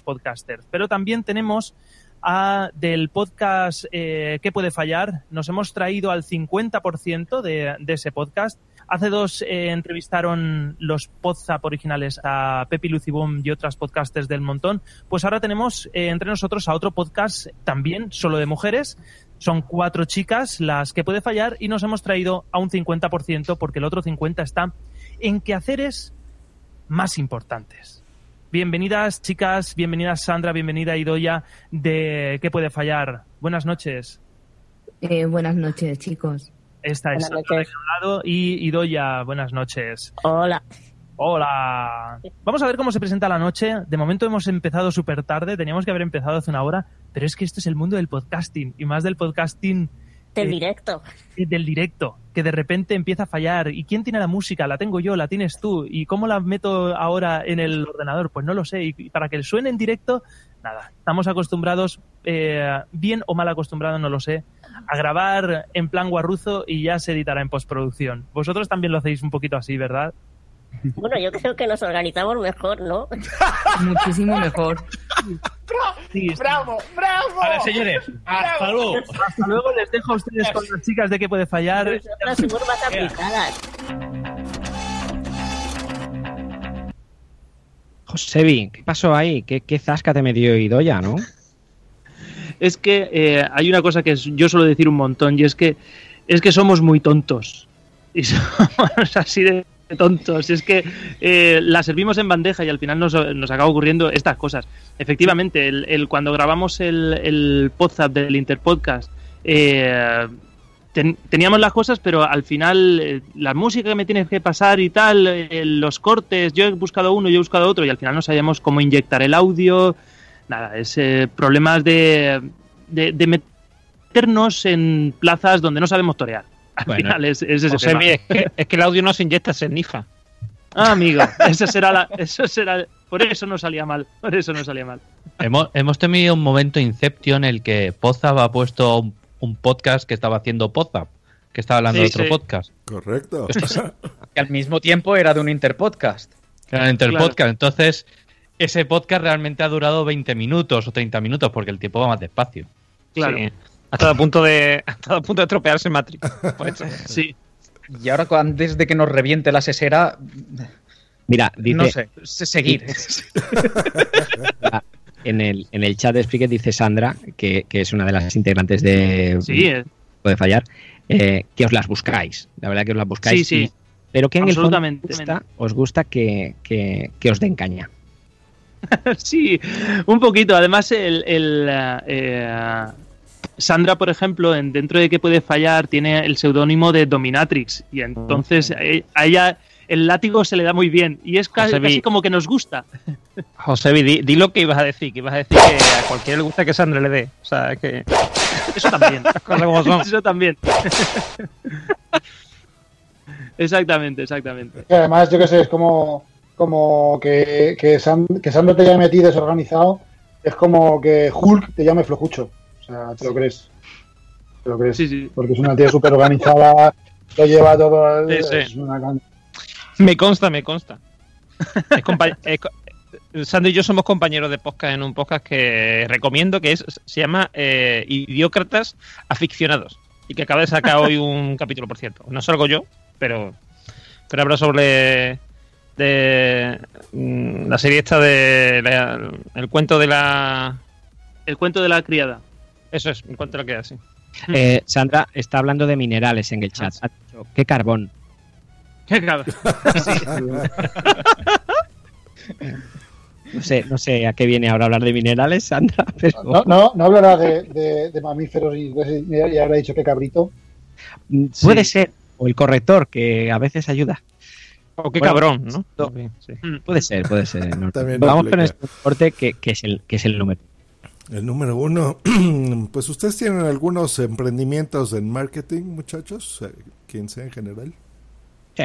podcasters. Pero también tenemos a, del podcast eh, ¿Qué puede fallar? Nos hemos traído al 50% de, de ese podcast. Hace dos eh, entrevistaron los Podzap originales a Pepi Lucibum y otras podcasters del montón. Pues ahora tenemos eh, entre nosotros a otro podcast también, solo de mujeres. Son cuatro chicas las que puede fallar y nos hemos traído a un 50% porque el otro 50% está en quehaceres más importantes. Bienvenidas, chicas, bienvenidas Sandra, bienvenida Idoya de ¿Qué puede fallar? Buenas noches. Eh, buenas noches, chicos. Esta es Sandra de noches. un lado y Idoya, buenas noches. Hola. Hola. Vamos a ver cómo se presenta la noche. De momento hemos empezado súper tarde, teníamos que haber empezado hace una hora, pero es que esto es el mundo del podcasting y más del podcasting Del eh, directo. eh, del directo, que de repente empieza a fallar. ¿Y quién tiene la música? La tengo yo, la tienes tú. ¿Y cómo la meto ahora en el ordenador? Pues no lo sé. Y para que suene en directo, nada. Estamos acostumbrados, eh, bien o mal acostumbrados, no lo sé, a grabar en plan guarruzo y ya se editará en postproducción. Vosotros también lo hacéis un poquito así, ¿verdad? Bueno, yo creo que nos organizamos mejor, ¿no? Muchísimo mejor. Sí, sí. ¡Bravo! ¡Bravo! Vale, señores, hasta luego. Hasta luego les dejo a ustedes con las chicas de qué puede fallar. Nosotras somos más aplicadas. Josebi, ¿qué pasó ahí? ¿Qué, qué zasca te metió Idoya, no? es que eh, hay una cosa que es- yo suelo decir un montón y es que es que somos muy tontos y somos así de tontos es que eh, la servimos en bandeja y al final nos, nos acaba ocurriendo estas cosas. Efectivamente el, cuando grabamos el, el WhatsApp del Interpodcast eh, ten- teníamos las cosas pero al final eh, la música que me tienes que pasar y tal eh, los cortes yo he buscado uno yo he buscado otro y al final no sabíamos cómo inyectar el audio. Nada, es problemas de, de, de meternos en plazas donde no sabemos torear. Al Bueno, final es, es ese José, tema. es, que, es que el audio no se inyecta, se nifa. Ah, amigo, eso será la, eso será, por eso no salía mal, por eso no salía mal. Hemos, hemos tenido un momento Inception en el que Pozap ha puesto un, un podcast que estaba haciendo Pozap, que estaba hablando Sí, de otro sí. podcast. Correcto. Que al mismo tiempo era de un interpodcast. Era entre el Claro. podcast. Entonces, ese podcast realmente ha durado 20 minutos o 30 minutos porque el tiempo va más despacio. Claro. Sí. Ha estado a punto de, ha estado a punto de estropearse Matrix. Sí. Y ahora, antes de que nos reviente la sesera, Mira, dice. no sé, se- seguir. Ah, En el, en el chat de Spreaker dice Sandra, que, que es una de las integrantes de Sí, eh. Puede Fallar, eh, que os las buscáis. La verdad que os las buscáis. Sí, sí. y- pero que en el fondo os Absolutamente. gusta, os gusta que, que- que os den caña. sí, un poquito. Además, el, el, eh, Sandra, por ejemplo, en dentro de que puede fallar, tiene el seudónimo de Dominatrix. Y entonces eh, a ella el látigo se le da muy bien. Y es casi, como que nos gusta. José, di, di lo que ibas a decir, que ibas a decir que a cualquiera le gusta que Sandra le dé. O sea, es que. Eso también. Eso también. exactamente, exactamente. Que además, yo qué sé, es como, como que, que, que Sandra te llame a ti desorganizado, es como que Hulk te llame flojucho. O sea, te lo crees. Te lo crees. Porque es una tía súper organizada, lo lleva todo. Sí, sí. Es una can- Me consta, me consta. Es compa- es co- Sandra y yo somos compañeros de podcast en un podcast que recomiendo, que es se llama eh, Idiócratas Aficionados. Y que acaba de sacar hoy un capítulo, por cierto. No salgo yo, pero, pero habla sobre de mm, la serie esta de la- el cuento de la El cuento de la criada. Eso es el cuento de la criada sí Eh, Sandra está hablando de minerales en el chat. Ha dicho, ¿Qué carbón? Qué cabrón. No sé, no sé a qué viene ahora hablar de minerales, Sandra, pero No, no, no hablará de, de- de mamíferos y, y habrá dicho que cabrito. puede Sí. ser. O el corrector, que a veces ayuda. o qué Bueno, cabrón no no, Sí. Puede ser, puede ser. Vamos con este corte que, que es el, que es el número. El número uno, pues ustedes tienen algunos emprendimientos en marketing, muchachos, Eh, quien sea en general. Sí.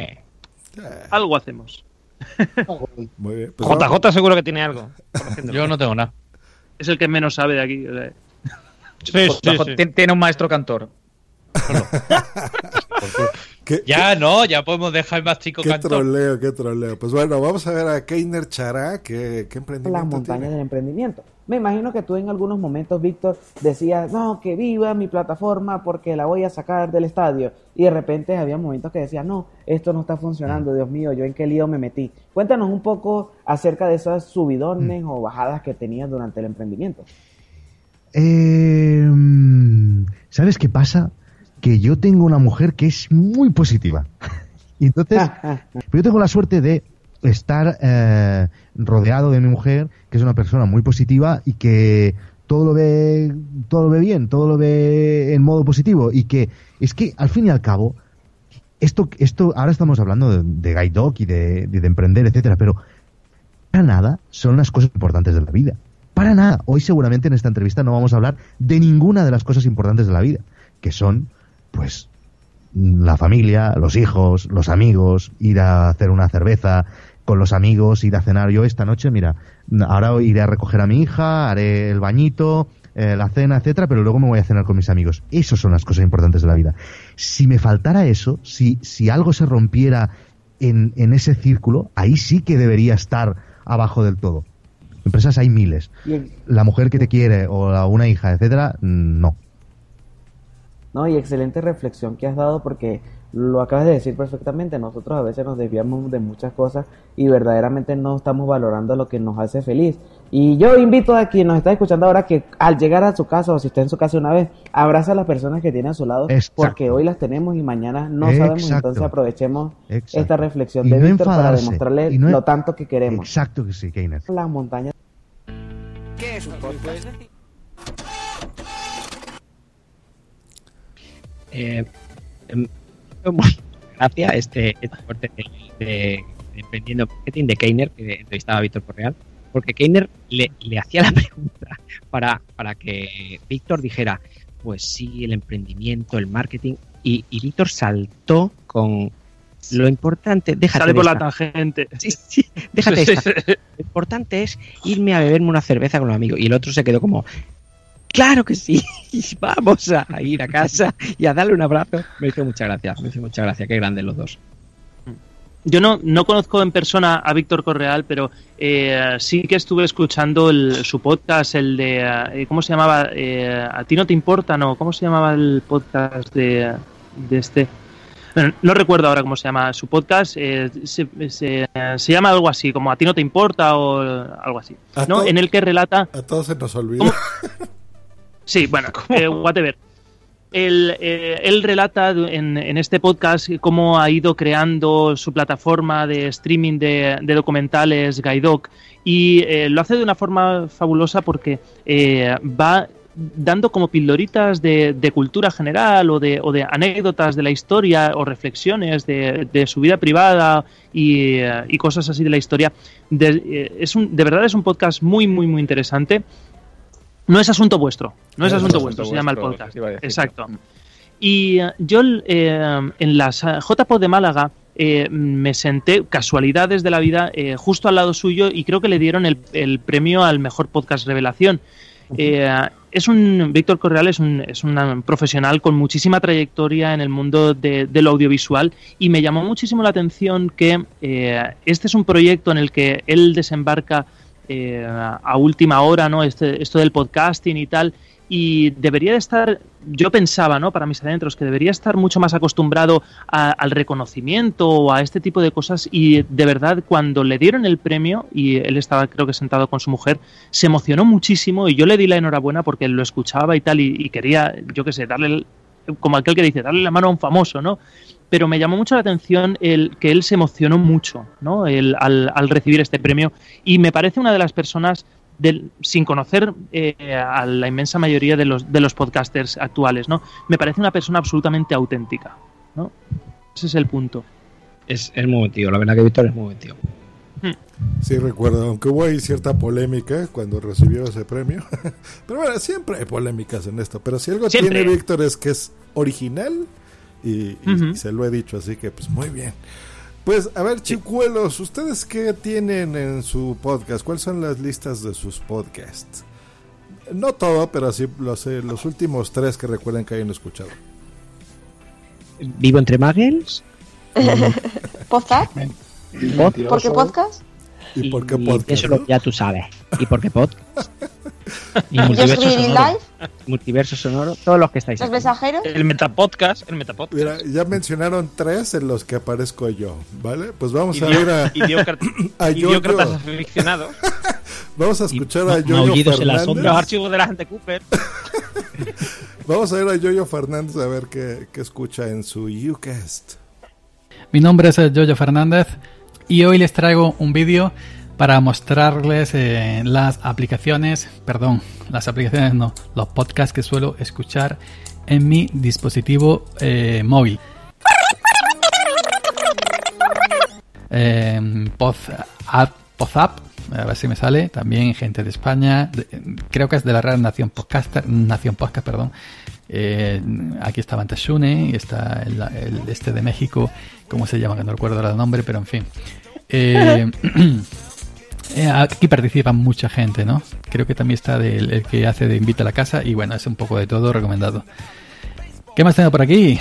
Algo hacemos. Muy bien. pues JJ vamos- seguro que tiene algo Yo no tengo nada. Es el que menos sabe de aquí. o sea. Tiene un maestro cantor. Ya no, ya podemos dejar más chico Qué cantor. troleo, qué troleo. Pues bueno, vamos a ver a Keiner Chará, ¿qué, qué las emprendimiento montañas tiene? del emprendimiento. Me imagino que tú en algunos momentos, Víctor, decías, no, que viva mi plataforma porque la voy a sacar del estadio. Y de repente había momentos que decías, no, esto no está funcionando, Dios mío, yo en qué lío me metí. Cuéntanos un poco acerca de esas subidones o bajadas que tenías durante el emprendimiento. Eh, ¿Sabes qué pasa? Que yo tengo una mujer que es muy positiva. Y entonces, pero yo tengo la suerte de estar eh, rodeado de mi mujer, que es una persona muy positiva y que todo lo ve, todo lo ve bien, todo lo ve en modo positivo y que es que al fin y al cabo esto, esto ahora estamos hablando de, de guide dog y de emprender, etcétera, pero para nada son las cosas importantes de la vida. Para nada. Hoy seguramente en esta entrevista no vamos a hablar de ninguna de las cosas importantes de la vida, que son la familia, los hijos, los amigos, ir a hacer una cerveza con los amigos, ir a cenar. Yo esta noche, mira, ahora iré a recoger a mi hija, haré el bañito, eh, la cena, etcétera, pero luego me voy a cenar con mis amigos. Esas son las cosas importantes de la vida. Si me faltara eso, si, si algo se rompiera en, en ese círculo, ahí sí que debería estar abajo del todo. Empresas hay miles. La mujer que te quiere o la- una hija, etcétera, mm, no. No, y excelente reflexión que has dado porque lo acabas de decir perfectamente. Nosotros a veces nos desviamos de muchas cosas y verdaderamente no estamos valorando lo que nos hace feliz. Y yo invito a quien nos está escuchando ahora que al llegar a su casa o si está en su casa una vez, abraza a las personas que tiene a su lado Exacto. porque hoy las tenemos y mañana no sabemos. Entonces aprovechemos Exacto. esta reflexión Y de no Víctor para demostrarle no- lo tanto que queremos. Exacto que sí, Keiner. Las montañas. ¿Qué es un podcast? Eh, em, muy gracia este, este corte de, Emprendiendo Marketing de Keiner, que entrevistaba a Víctor Correal, porque Keiner le, le hacía la pregunta para, para que Víctor dijera, pues sí, el emprendimiento, el marketing, y, y Víctor saltó con lo importante, déjate Sale por la tangente. Sí, sí, déjate esta. Lo importante es irme a beberme una cerveza con los amigos. Y el otro se quedó como, claro que sí, vamos a ir a casa y a darle un abrazo. Me hizo mucha gracia, me hizo mucha gracia, qué grandes los dos. Yo no, no conozco en persona a Víctor Correal, pero eh, sí que estuve escuchando el- su podcast, el de. eh, ¿Cómo se llamaba? Eh, ¿A ti no te importa? No, ¿cómo se llamaba el podcast de, de este? Bueno, no recuerdo ahora cómo se llama su podcast. eh, se, se- se llama algo así, como A ti no te importa o algo así. A ¿no? En el que relata. A todos se nos olvida. Sí, bueno, eh, whatever. Él, eh, él relata en, en este podcast cómo ha ido creando su plataforma de streaming de, de documentales Gaidoc y eh, lo hace de una forma fabulosa porque eh, va dando como pildoritas de, de cultura general o de, o de anécdotas de la historia o reflexiones de, de su vida privada y, y cosas así de la historia. De, es un, de verdad es un podcast muy, muy, muy interesante. No es asunto vuestro, no es No es asunto vuestro, se llama el podcast. Exacto. Y eh, yo eh, en las eh, JPO de Málaga eh, me senté, casualidades de la vida, eh, justo al lado suyo y creo que le dieron el, el premio al mejor podcast revelación. Eh, es un Víctor Correal es un, es un profesional con muchísima trayectoria en el mundo de, de lo audiovisual y me llamó muchísimo la atención que este es un proyecto en el que él desembarca eh, a última hora, ¿no? Este, esto del podcasting y tal. Y debería de estar, yo pensaba, ¿no? Para mis adentros, que debería estar mucho más acostumbrado a- al reconocimiento o a este tipo de cosas. Y de verdad, cuando le dieron el premio, y él estaba, creo que sentado con su mujer, se emocionó muchísimo y yo le di la enhorabuena porque lo escuchaba y tal, y, quería, yo qué sé, darle, el- como aquel que dice, darle la mano a un famoso, ¿no? Pero me llamó mucho la atención el que él se emocionó mucho ¿no? El- al, al recibir este premio y me parece una de las personas del- sin conocer eh, a la inmensa mayoría de los, de los podcasters actuales, ¿no? Me parece una persona absolutamente auténtica, ¿no? Ese es el punto. Es, es muy buen tío, la verdad que Víctor es muy buen tío. Sí, recuerdo, aunque hubo ahí cierta polémica cuando recibió ese premio. Pero bueno, siempre hay polémicas en esto. Pero si algo Siempre. tiene Víctor es que es original y, y- Ujú. y se lo he dicho, así que pues muy bien. Pues a ver, chicuelos, ¿ustedes qué tienen en su podcast? ¿Cuáles son las listas de sus podcasts? No todo, pero sí los, eh, los últimos tres que recuerden que hayan escuchado. Vivo entre Muggles. ¿Podcast? Pod- ¿Por qué podcast? ¿Y por qué podcast? Eso lo, ya tú sabes. ¿Y por qué podcast? Y multiverso sonoro. Live, Multiverso sonoro, todos los que estáis Los. Mensajeros. El Metapodcast, el Metapodcast. Mira, ya mencionaron tres en los que aparezco yo, ¿vale? Pues vamos a ir a, idiócratas- Yoyo. aficionados. Vamos a escuchar ma- a Yoyo maullidos en la Fernández. sombra. Los archivos de la gente Cooper. Vamos a ir a Yoyo Fernández a ver qué, qué escucha en su Ucast. Mi nombre es Jojo Fernández y hoy les traigo un vídeo para mostrarles eh, las aplicaciones, perdón, las aplicaciones no, los podcasts que suelo escuchar en mi dispositivo eh, móvil. Eh, App- Pozapp, a ver si me sale, también gente de España, creo que es de la Real Nación Podcast, Nación Podcast, perdón. Eh, aquí está Bantashune y está el, el este de México, ¿cómo se llama? Que no recuerdo el nombre, pero en fin. Eh, aquí participa mucha gente, ¿no? Creo que también está del- el que hace de Invita a la Casa y bueno, es un poco de todo recomendado. ¿Qué más tengo por aquí?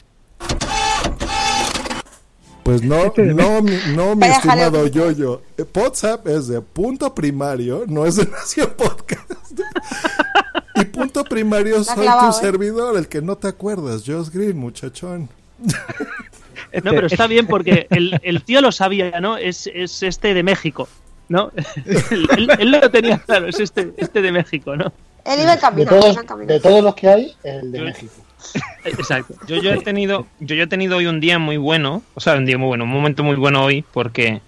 Pues no, no, mi, no, mi Vaya estimado. Yoyo. Eh, WhatsApp es de punto primario, no es de Nación Podcast. y punto primario soy clavado, tu ¿eh? servidor, el que no te acuerdas, Josh Green, muchachón. No, pero está bien porque el, el tío lo sabía, ¿no? Es, es este de México, ¿no? él, él- él lo tenía claro, es este, este de México, ¿no? Él iba en De todos, de todos los que hay, el de México. Exacto. Yo, yo he tenido, yo, yo he tenido hoy un día muy bueno, o sea, un día muy bueno, un momento muy bueno hoy, porque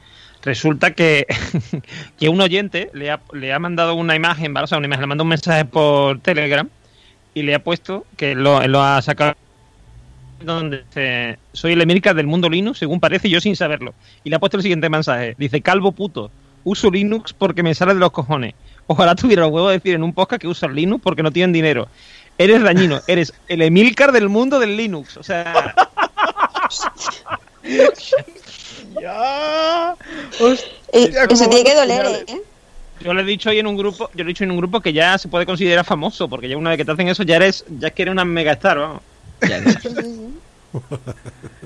resulta que, que un oyente le ha, le ha mandado una imagen, ¿vale? O sea, una imagen, le mandó un mensaje por Telegram y le ha puesto que lo, lo ha sacado donde dice, soy el Emilcar del mundo Linux, según parece, yo sin saberlo. Y le ha puesto el siguiente mensaje, dice, calvo puto, uso Linux porque me sale de los cojones. Ojalá tuviera los huevos de decir en un podcast que usan Linux porque no tienen dinero. Eres dañino, eres el Emilcar del mundo del Linux. O sea, Ya. Eh, Eso tiene que doler, ¿eh? yo le he dicho hoy en un grupo, yo le he dicho en un grupo que ya se puede considerar famoso, porque ya una vez que te hacen eso ya eres, ya es que eres una megastar, vamos.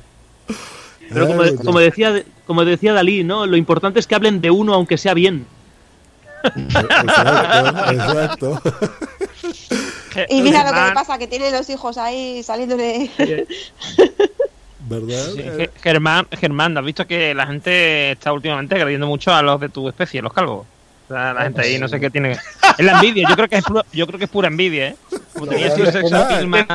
Pero como, como decía, como decía Dalí, ¿no? Lo importante es que hablen de uno aunque sea bien. Exacto, exacto. Y mira lo que le pasa, que tiene los hijos ahí saliéndole. ¿Verdad? Sí, Germán, Germán, ¿has visto que la gente está últimamente agrediendo mucho a los de tu especie, los calvos? O sea, la gente ahí no sé qué tiene. Es la envidia, yo creo que es pura, yo creo que es pura envidia, ¿eh? Como tenía sido sex appeal más-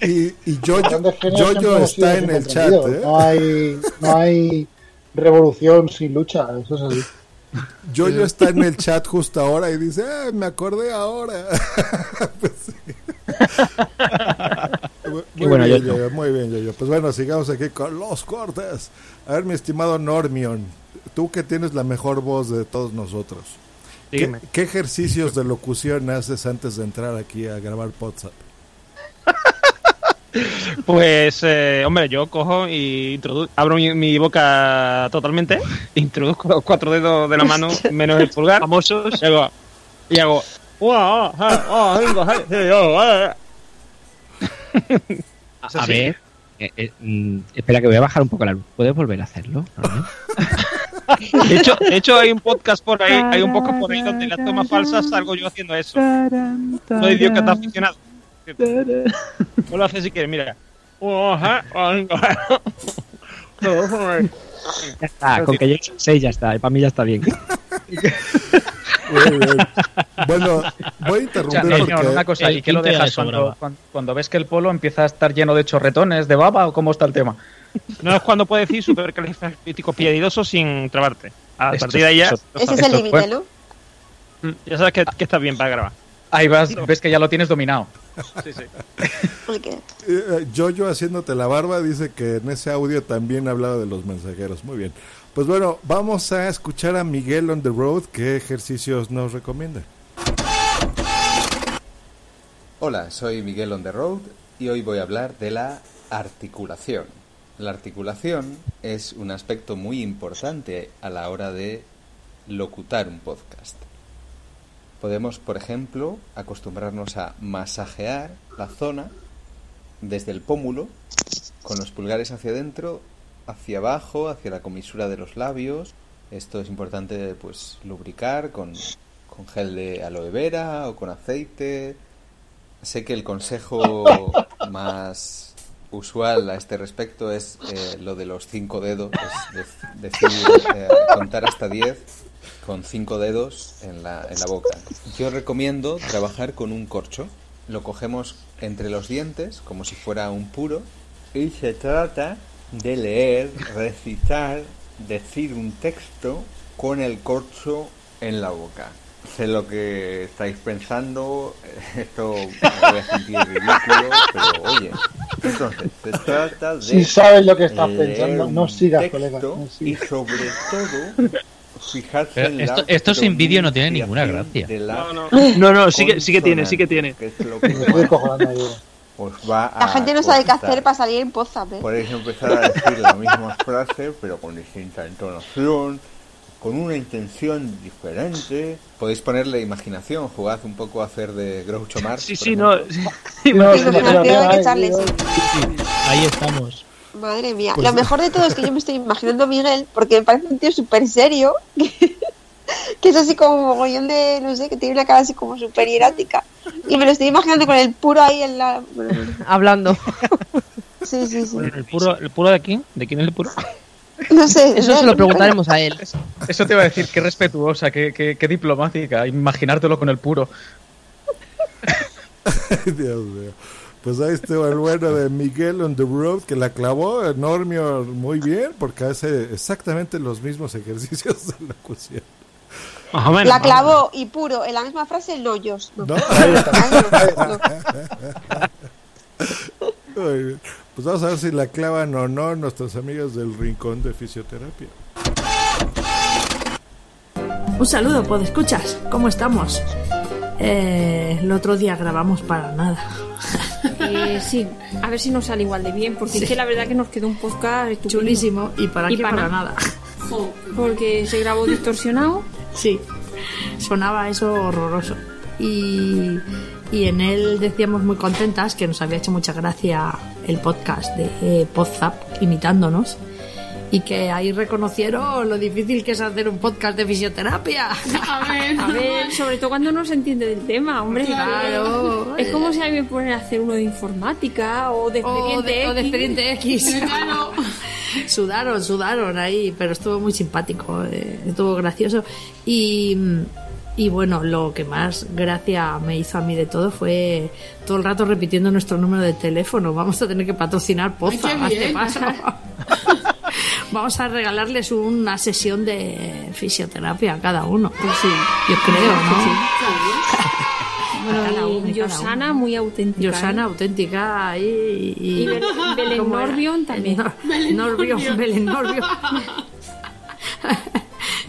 y, y hemos sido está en el chat. ¿eh? No hay, no hay revolución sin lucha, eso es así. Yoyo está en el chat justo ahora y dice, "Ah, me acordé ahora. Pues sí. Muy bueno, bien, Yoyo. Yoyo, muy bien, Yoyo. Pues bueno, sigamos aquí con los cortes. A ver, mi estimado Normion, tú que tienes la mejor voz de todos nosotros. ¿Qué, qué ejercicios de locución haces antes de entrar aquí a grabar WhatsApp? Pues, eh, hombre, yo cojo y abro mi, mi boca totalmente, introduzco los cuatro dedos de la mano, menos el pulgar. Famosos. Y hago. Y hago. A ver, eh, eh, mm, espera que voy a bajar un poco la luz. ¿Puedes volver a hacerlo? Normion? De hecho, de hecho, hay un podcast por ahí, hay un podcast por ahí donde las tomas falsas salgo yo haciendo eso. No hay Dios que está aficionado. No lo haces si quieres, mira. Ya está, con que llegues a 6 ya está. Para mí ya está bien. Bueno, voy a interrumpir porque... Una cosa, ¿y qué lo dejas cuando ves que el polo empieza a estar lleno de chorretones de baba o cómo está el tema? No es cuando puedes decir supercalifragilístico piedidoso sin trabarte. A Esto partir de ahí ya, Ese es el es límite. ¿no? mm, ya sabes que, que estás bien para grabar. Ahí vas, ves que ya lo tienes dominado. Sí, sí. Porque Eh, eh, Jojo haciéndote la barba dice que en ese audio también hablaba de los mensajeros. Muy bien. Pues bueno, vamos a escuchar a Miguel on the road. ¿Qué ejercicios nos recomienda? Hola, soy Miguel on the road y hoy voy a hablar de la articulación. La articulación es un aspecto muy importante a la hora de locutar un podcast. Podemos, por ejemplo, acostumbrarnos a masajear la zona desde el pómulo, con los pulgares hacia adentro, hacia abajo, hacia la comisura de los labios. Esto es importante, pues, lubricar con, con gel de aloe vera o con aceite. Sé que el consejo más usual a este respecto es eh, lo de los cinco dedos, es dec- decir, eh, contar hasta 10 con cinco dedos en la, en la boca. Yo recomiendo trabajar con un corcho. Lo cogemos entre los dientes como si fuera un puro y se trata de leer, recitar, decir un texto con el corcho en la boca. Sé lo que estáis pensando, esto me voy a sentir ridículo, pero oye, entonces se trata de Si sabes lo que estás pensando, no sigas, colega, no y sigas. sobre todo fijarse en esto- la esto sin vídeo no tiene ninguna gracia. No, no. No, no, sí que- sí que tiene, sí que tiene. que es lo que os va La gente no sabe qué hacer para salir en Podzap, ¿eh? Podéis empezar a decir la misma frase, pero con distinta entonación, con una intención diferente. Podéis ponerle imaginación, jugad un poco a hacer de Groucho Marx. Sí, sí, no. hay echarle. Ahí estamos. Madre mía. Pues Lo mejor de todo es que yo me estoy imaginando a Miguel, porque me parece un tío súper serio, que, que es así como un mogollón de, no sé, que tiene una cara así como súper hierática. Y me lo estoy imaginando con el puro ahí en la... Hablando. Sí, sí, sí. ¿El puro, ¿El puro de quién? ¿De quién es el puro? No sé. Eso se lo preguntaremos a él. Eso te iba a decir, qué respetuosa, qué, qué, qué diplomática, imaginártelo con el puro. Ay, Dios mío. Pues ahí estuvo el bueno de Miguel on the road que la clavó Normio muy bien porque hace exactamente los mismos ejercicios de locución. La clavó y puro en la misma frase, no yo. No. ¿No? Muy bien. Pues vamos a ver si la clavan o no nuestros amigos del Rincón de Fisioterapia. Un saludo, escuchas ¿Cómo estamos? Eh, el otro día grabamos para nada. Eh, sí, a ver si nos sale igual de bien, porque Sí. es que la verdad que nos quedó un podcast estupendo. Chulísimo. ¿Y para qué? Para nada. Porque se grabó distorsionado. Sí, sonaba eso horroroso. Y, y en él decíamos muy contentas que nos había hecho mucha gracia el podcast de eh, Podzap imitándonos. Y que ahí reconocieron lo difícil que es hacer un podcast de fisioterapia. A ver, a ver, sobre todo cuando no se entiende del tema, hombre. Claro. Es como si a mí me ponen a hacer uno de informática o de O expediente de, o de X. expediente X. Claro. sudaron, sudaron ahí, pero estuvo muy simpático, eh, estuvo gracioso. Y, y bueno, lo que más gracia me hizo a mí de todo fue todo el rato repitiendo nuestro número de teléfono. Vamos a tener que patrocinar Poza, Ay, paso. Vamos a regalarles una sesión de fisioterapia a cada uno. Yo creo, ¿no? A cada Bueno, uno, y cada Yosana muy auténtica. Yosana auténtica ahí y, Y Bel- Belén. Norbion también. Nor- Belén Norbion, Norbion. Belén Norbion.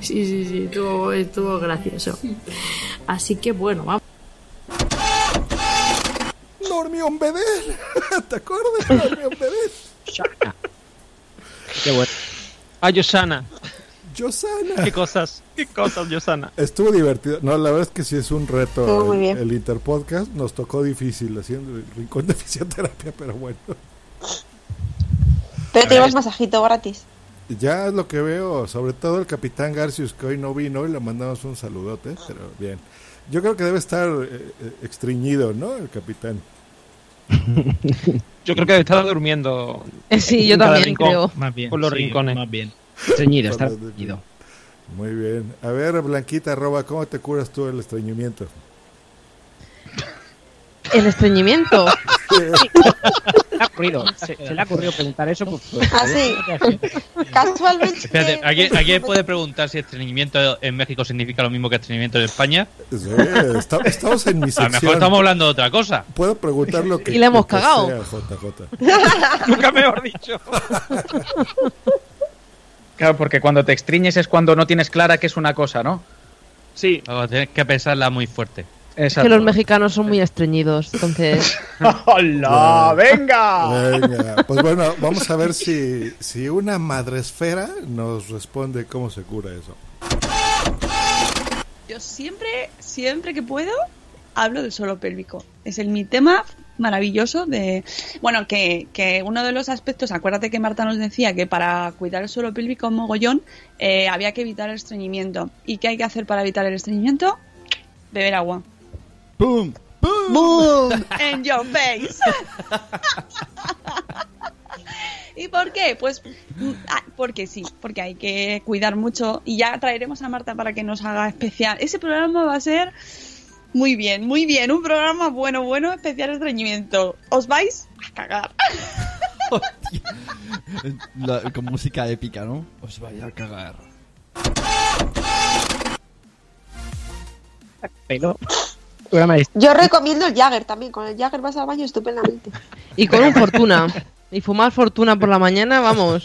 Sí, sí, sí, estuvo, estuvo gracioso. Así que bueno, vamos. Normión Bedel. ¿Te acuerdas de Normión Bedel? Qué bueno. Ah, Yosana. Yosana. Qué cosas, qué cosas, Yosana. Estuvo divertido. No, la verdad es que sí es un Estuvo reto muy el, bien. el Interpodcast. Nos tocó difícil haciendo el Rincón de Fisioterapia, pero bueno. Pero tenemos masajito gratis. Ya es lo que veo, sobre todo el capitán Garcius que hoy no vino y le mandamos un saludote, pero bien. Yo creo que debe estar eh, eh, extriñido, ¿no? El capitán. Yo creo que estaba durmiendo. Eh, sí, yo también rincón, creo. Más bien. Por los sí, rincones. Más bien. Está estreñido. Muy bien. A ver, Blanquita, arroba, ¿cómo te curas tú el estreñimiento? El estreñimiento. Se le ha ocurrido, se, se le ha ocurrido preguntar eso. Pues, pues, Ah, sí. Casualmente. Espérate, ¿alguien, ¿alguien puede preguntar si estreñimiento en México significa lo mismo que estreñimiento en España? Sí, está- estamos en mi A lo mejor sección. estamos hablando de otra cosa. Puedo preguntar lo que Y le hemos cagado. sea, JJ. Nunca mejor dicho. Claro, porque cuando te extriñes es cuando no tienes clara que es una cosa, ¿no? Sí. Luego tienes que pensarla muy fuerte. Es que los mexicanos son muy estreñidos, entonces. ¡Hola! ¡Venga! Venga, pues bueno, vamos a ver si, si una madresfera nos responde cómo se cura eso. Yo siempre, siempre que puedo, hablo del suelo pélvico. Es el mi tema maravilloso de... Bueno, que, que uno de los aspectos, acuérdate que Marta nos decía que para cuidar el suelo pélvico mogollón eh, había que evitar el estreñimiento. ¿Y qué hay que hacer para evitar el estreñimiento? Beber agua. ¡Boom! ¡Boom! ¡En your face! ¿Y por qué? Pues ah, porque sí, porque hay que cuidar mucho y ya traeremos a Marta para que nos haga especial. Ese programa va a ser muy bien, muy bien, un programa bueno, bueno, especial estreñimiento. ¿Os vais a cagar? La- con música épica, ¿no? Os vaya a cagar. Pero, programa de- Yo recomiendo el Jagger también. Con el Jagger vas al baño estupendamente. Y con un fortuna. Y fumar fortuna por la mañana, vamos.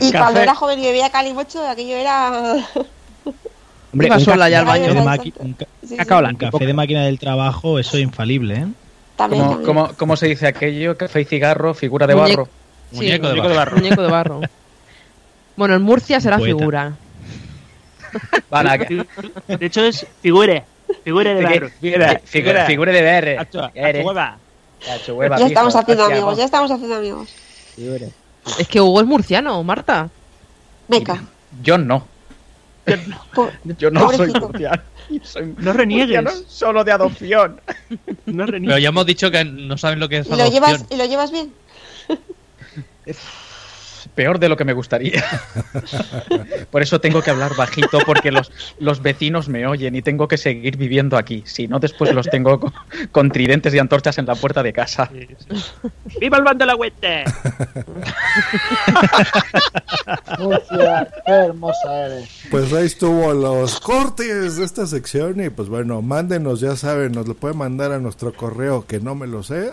Y Café. cuando era joven y bebía calimocho, aquello era. Iba un sola ya al baño. De maqui- un ca- Sí, sí. un café de máquina del trabajo, eso es infalible, ¿eh? También, ¿Cómo, también. cómo, cómo se dice aquello? Café y cigarro, figura de Muñe- barro. Sí, Muñeco de muñeco barro. Muñeco de barro. Bueno, en Murcia será Poeta. figura. Vale, que- De hecho es figure. Figure de barro. figura, figura, figura de actuaba. Cacho, hueva, Ya estamos haciendo amigos, ya estamos haciendo amigos. Es que Hugo es murciano, Marta. Venga. Yo no. Yo no soy murciano. Soy No reniegues. murciano solo de adopción. No Pero reniegues. ya hemos dicho que no saben lo que es ¿Y lo, llevas, adopción. ¿Y lo llevas bien? Peor de lo que me gustaría. Por eso tengo que hablar bajito, porque los, los vecinos me oyen y tengo que seguir viviendo aquí. Si no, después los tengo con, con tridentes y antorchas en la puerta de casa. ¡Viva el bando de la huete! Qué hermosa eres. Pues ahí estuvo los cortes de esta sección y pues bueno, mándenos, ya saben, nos lo pueden mandar a nuestro correo que no me lo sé.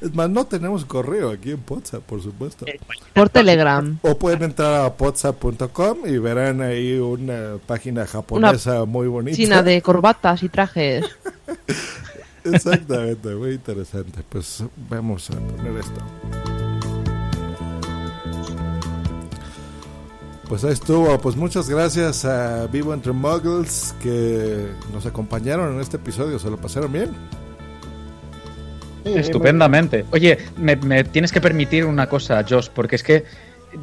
Es más, no tenemos correo aquí en WhatsApp, por supuesto. Por Telegram. O pueden entrar a whatsapp.com y verán ahí una página japonesa muy bonita. China de corbatas y trajes. Exactamente, muy interesante. Pues vamos a poner esto. Pues ahí estuvo. Pues muchas gracias a Vivo Entre Muggles que nos acompañaron en este episodio. ¿Se lo pasaron bien? Sí, Estupendamente. Oye, me, me tienes que permitir una cosa, Josh, porque es que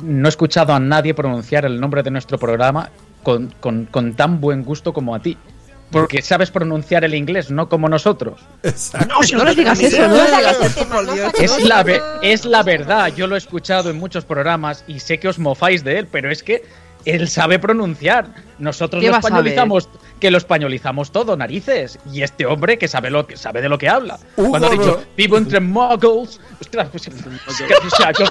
no he escuchado a nadie pronunciar el nombre de nuestro programa con, con- con tan buen gusto como a ti. Porque sabes pronunciar el inglés, no como nosotros. No le digas eso, no digas eso, por Dios. Es la, es la verdad, yo lo he escuchado en muchos programas y sé que os mofáis de él, pero es que él sabe pronunciar. Nosotros ¿Qué lo españolizamos, que lo españolizamos todo, narices. Y este hombre que sabe lo que sabe de lo que habla. Hugo, Cuando ha dicho vivo entre muggles, ostras, pues, o sea, yo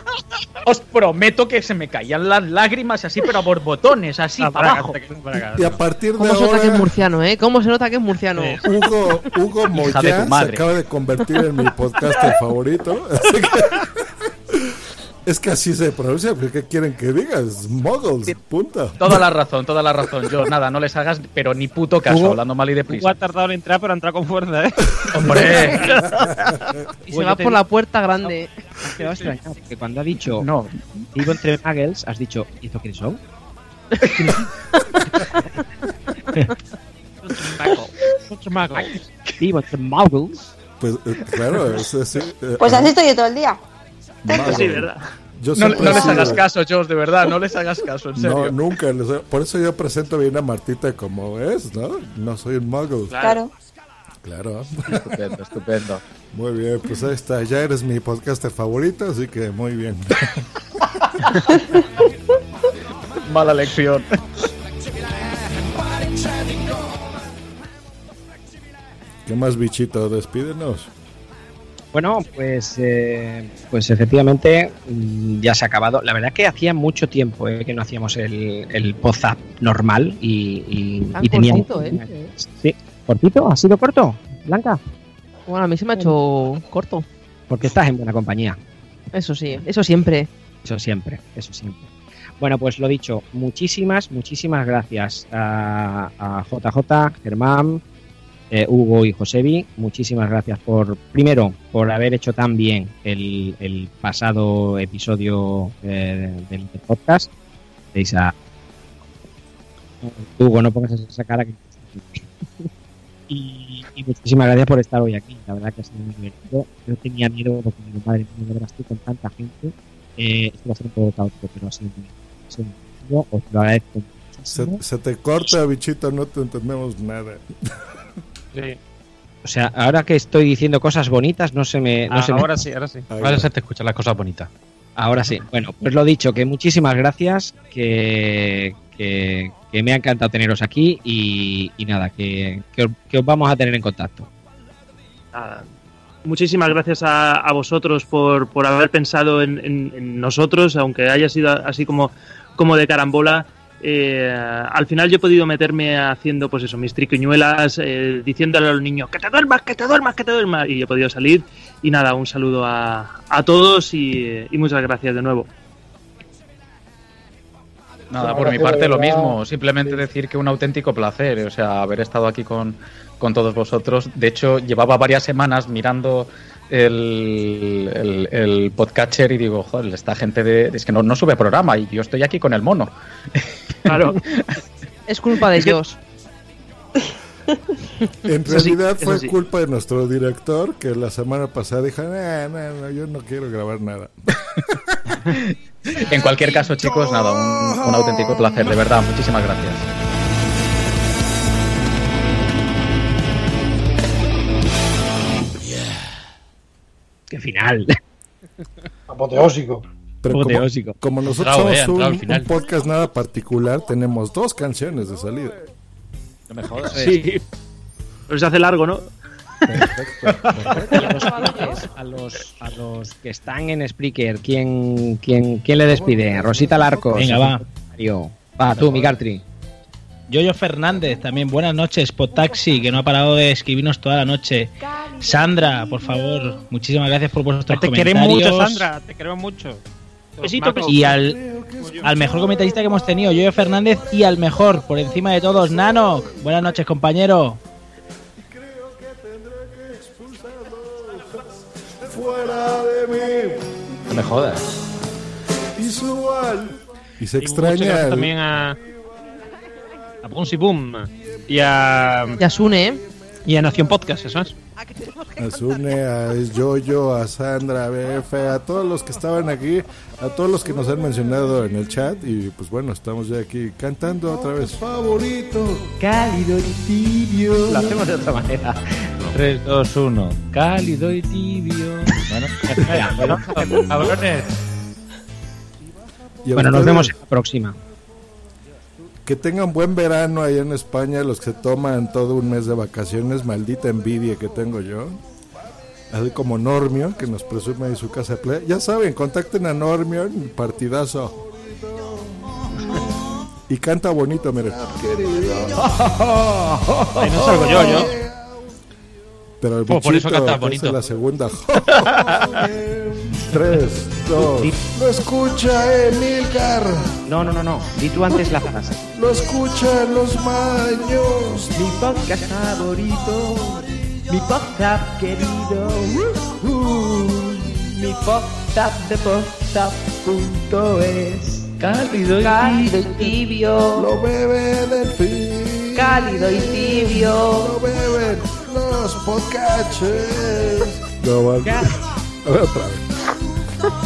os prometo que se me caían las lágrimas así, pero a borbotones, así Ah, para para abajo. acá, para acá. Y a partir de ¿Cómo se nota que es ahora, murciano, eh? ¿Cómo se nota que es murciano? Hugo, Hugo Moya se acaba de convertir en mi podcaster favorito. Así que- es que así se pronuncia. ¿pero ¿Qué quieren que digas? Muggles, punto. Toda la razón, toda la razón. Yo, nada, no les hagas, pero ni puto caso, Hugo- hablando mal y Hugo deprisa. ha tardado en entrar, pero ha entrado con fuerza, ¿eh? ¡Hombre! Y se va por la puerta grande. Has quedado extrañado, porque cuando ha dicho No, vivo entre muggles, has dicho, ¿y esto quiénes son? Vivo entre muggles. Pues eh, claro, es, es- eh, Pues ah, así estoy yo todo el día. Sí, ¿verdad? Yo no, les hagas caso, Josh, de verdad, no les hagas caso, en No, nunca. les- Por eso yo presento bien a Martita como es, ¿no? No soy un muggle. Claro. Claro. Estupendo, estupendo. Muy bien, pues ahí está. Ya eres mi podcaster favorito, así que muy bien. Mala lección. ¿Qué más, bichito? Despídenos. Bueno, pues, eh, pues efectivamente mm, ya se ha acabado. La verdad que hacía mucho tiempo eh, que no hacíamos el, el WhatsApp normal y, y teníamos... cortito, ¿eh? Sí, cortito, ha sido corto, Blanca, Bueno, a mí se me ha hecho corto. porque estás en buena compañía. Eso sí, eso siempre. Eso siempre, eso siempre. Bueno, pues lo dicho, muchísimas, muchísimas gracias a, a JJ, Germán, eh, Hugo y Josebi. Muchísimas gracias por, primero, por haber hecho tan bien el, el pasado episodio eh, del, del podcast. A Hugo, no pongas esa cara que y, y muchísimas gracias por estar hoy aquí. La verdad que ha sido muy divertido. Yo tenía miedo porque digo, madre de verdad estoy con tanta gente. Eh, esto va a ser un poco caótico, pero ha sido muy, ha sido muy divertido. Os lo agradezco Se, se te corta, bichito, no te entendemos nada. O sea, ahora que estoy diciendo cosas bonitas, no se me. No Ah, se me- ahora sí, ahora sí. Ahora se te escuchan las cosas bonitas. Ahora sí. Bueno, pues lo dicho, que muchísimas gracias, que, que, que me ha encantado teneros aquí y, y nada, que, que os- que os vamos a tener en contacto. Nada. Muchísimas gracias a, a vosotros por, por haber pensado en, en- en nosotros, aunque haya sido así como, como de carambola. Eh, al final yo he podido meterme haciendo pues eso, mis triquiñuelas, eh, diciéndole a los niños que te duermas, que te duermas, que te duermas. Y he podido salir. Y nada, un saludo a, a todos y, y muchas gracias de nuevo. Nada, por mi parte lo mismo. Simplemente decir que un auténtico placer, o sea, haber estado aquí con, con todos vosotros. De hecho, llevaba varias semanas mirando el, el, el podcatcher y digo, joder, esta gente de, es que no, no sube programa y yo estoy aquí con el mono. Claro. Es culpa de ellos. En sí, realidad fue sí. culpa de nuestro director que la semana pasada dijo, no, no, no, yo no quiero grabar nada. En cualquier caso, chicos, nada, un, un auténtico placer, de verdad. Muchísimas gracias. Qué final. Apoteósico. Pero como, Apoteósico. como nosotros Entrado, eh, somos un, podcast nada particular, tenemos dos canciones de salida. No me jodas. Sí. Pero se hace largo, ¿no? A los, a los, a los que están en Spreaker, ¿quién, quién, quién le despide? Rosita Larcos. Venga, va. Mario. Va, tú, Migartri. Yoyo Fernández, también buenas noches. Potaxi, que no ha parado de escribirnos toda la noche. Sandra, por favor, muchísimas gracias por vuestros Te comentarios. queremos mucho, Sandra. Te queremos mucho. Besito, besito. Y al, al mejor comentarista que hemos tenido, Yoyo Fernández, y al mejor, por encima de todos, Nano. Buenas noches, compañero. Fuera de mí. No me jodas. Y Y se Y extraña. gracias el- también a. A Boom Boom. Y a. Ya Sune, ¿eh? Y a Nación Podcast, eso es. A Sune, a Yoyo, a Sandra, a BF, a todos los que estaban aquí, a todos los que nos han mencionado en el chat. Y pues bueno, estamos ya aquí cantando otra vez. Favorito. Cálido y tibio. Lo hacemos de otra manera. 3, 2, 1. Cálido y tibio. Bueno, bueno, cabrones. Bueno, nos vemos en la próxima. Que tengan buen verano allá en España, los que se toman todo un mes de vacaciones, maldita envidia que tengo yo. Así como Normio, que nos presume de su casa de playa. Ya saben, contacten a Normio, partidazo. Y canta bonito, mire. Ahí no salgo yo, yo. Pero el Oh, por eso bichito, canta que es la segunda. Tres, dos. Lo escucha Emilcar. No, no, no, no. Di tú antes la frase. Lo escucha en los maños. Mi podcast favorito. Mi podcast querido. mi podcast de podcast.es. Cálido y Cálido y tibio. Lo bebe Delfín. Cálido y tibio. Lo beben los podcatchers. No, vale. A ver, otra vez.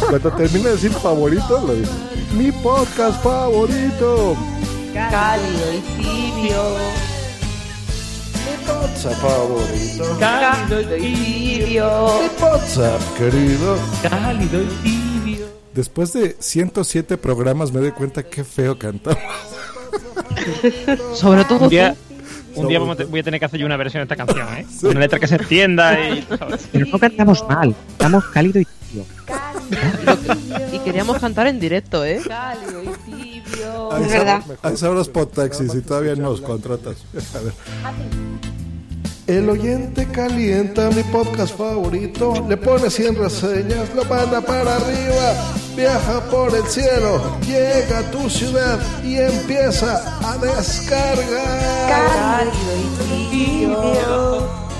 Cuando termine de decir favorito, lo digo. Mi podcast favorito. Cálido y tibio. Mi podcast favorito. Cálido y tibio. Mi podcast querido. Cálido y tibio. Después de 107 programas me doy cuenta qué feo cantamos. Sobre todo Un día, tú. un día vamos a voy a tener que hacer yo una versión de esta canción, ¿eh? Una letra que se entienda y. Pero no cantamos mal. Cantamos cálido y tibio. Y queríamos cantar en directo, ¿eh? Cálido y tibio. Ahí Es verdad. sabes- Ahí sabrás por taxis y todavía nos contratas. A ver. El oyente calienta mi podcast favorito, le pone 100 reseñas, lo manda para arriba, viaja por el cielo, llega a tu ciudad y empieza a descargar. Cálido y tibio.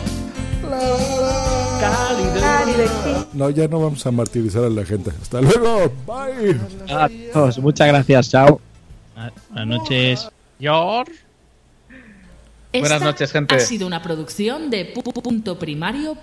No, ya no vamos a martirizar a la gente. Hasta luego. Bye. Adiós. Muchas gracias. Chao. Buenas noches. Yor. Buenas noches, gente. Ha sido una producción de pu- pu- punto primario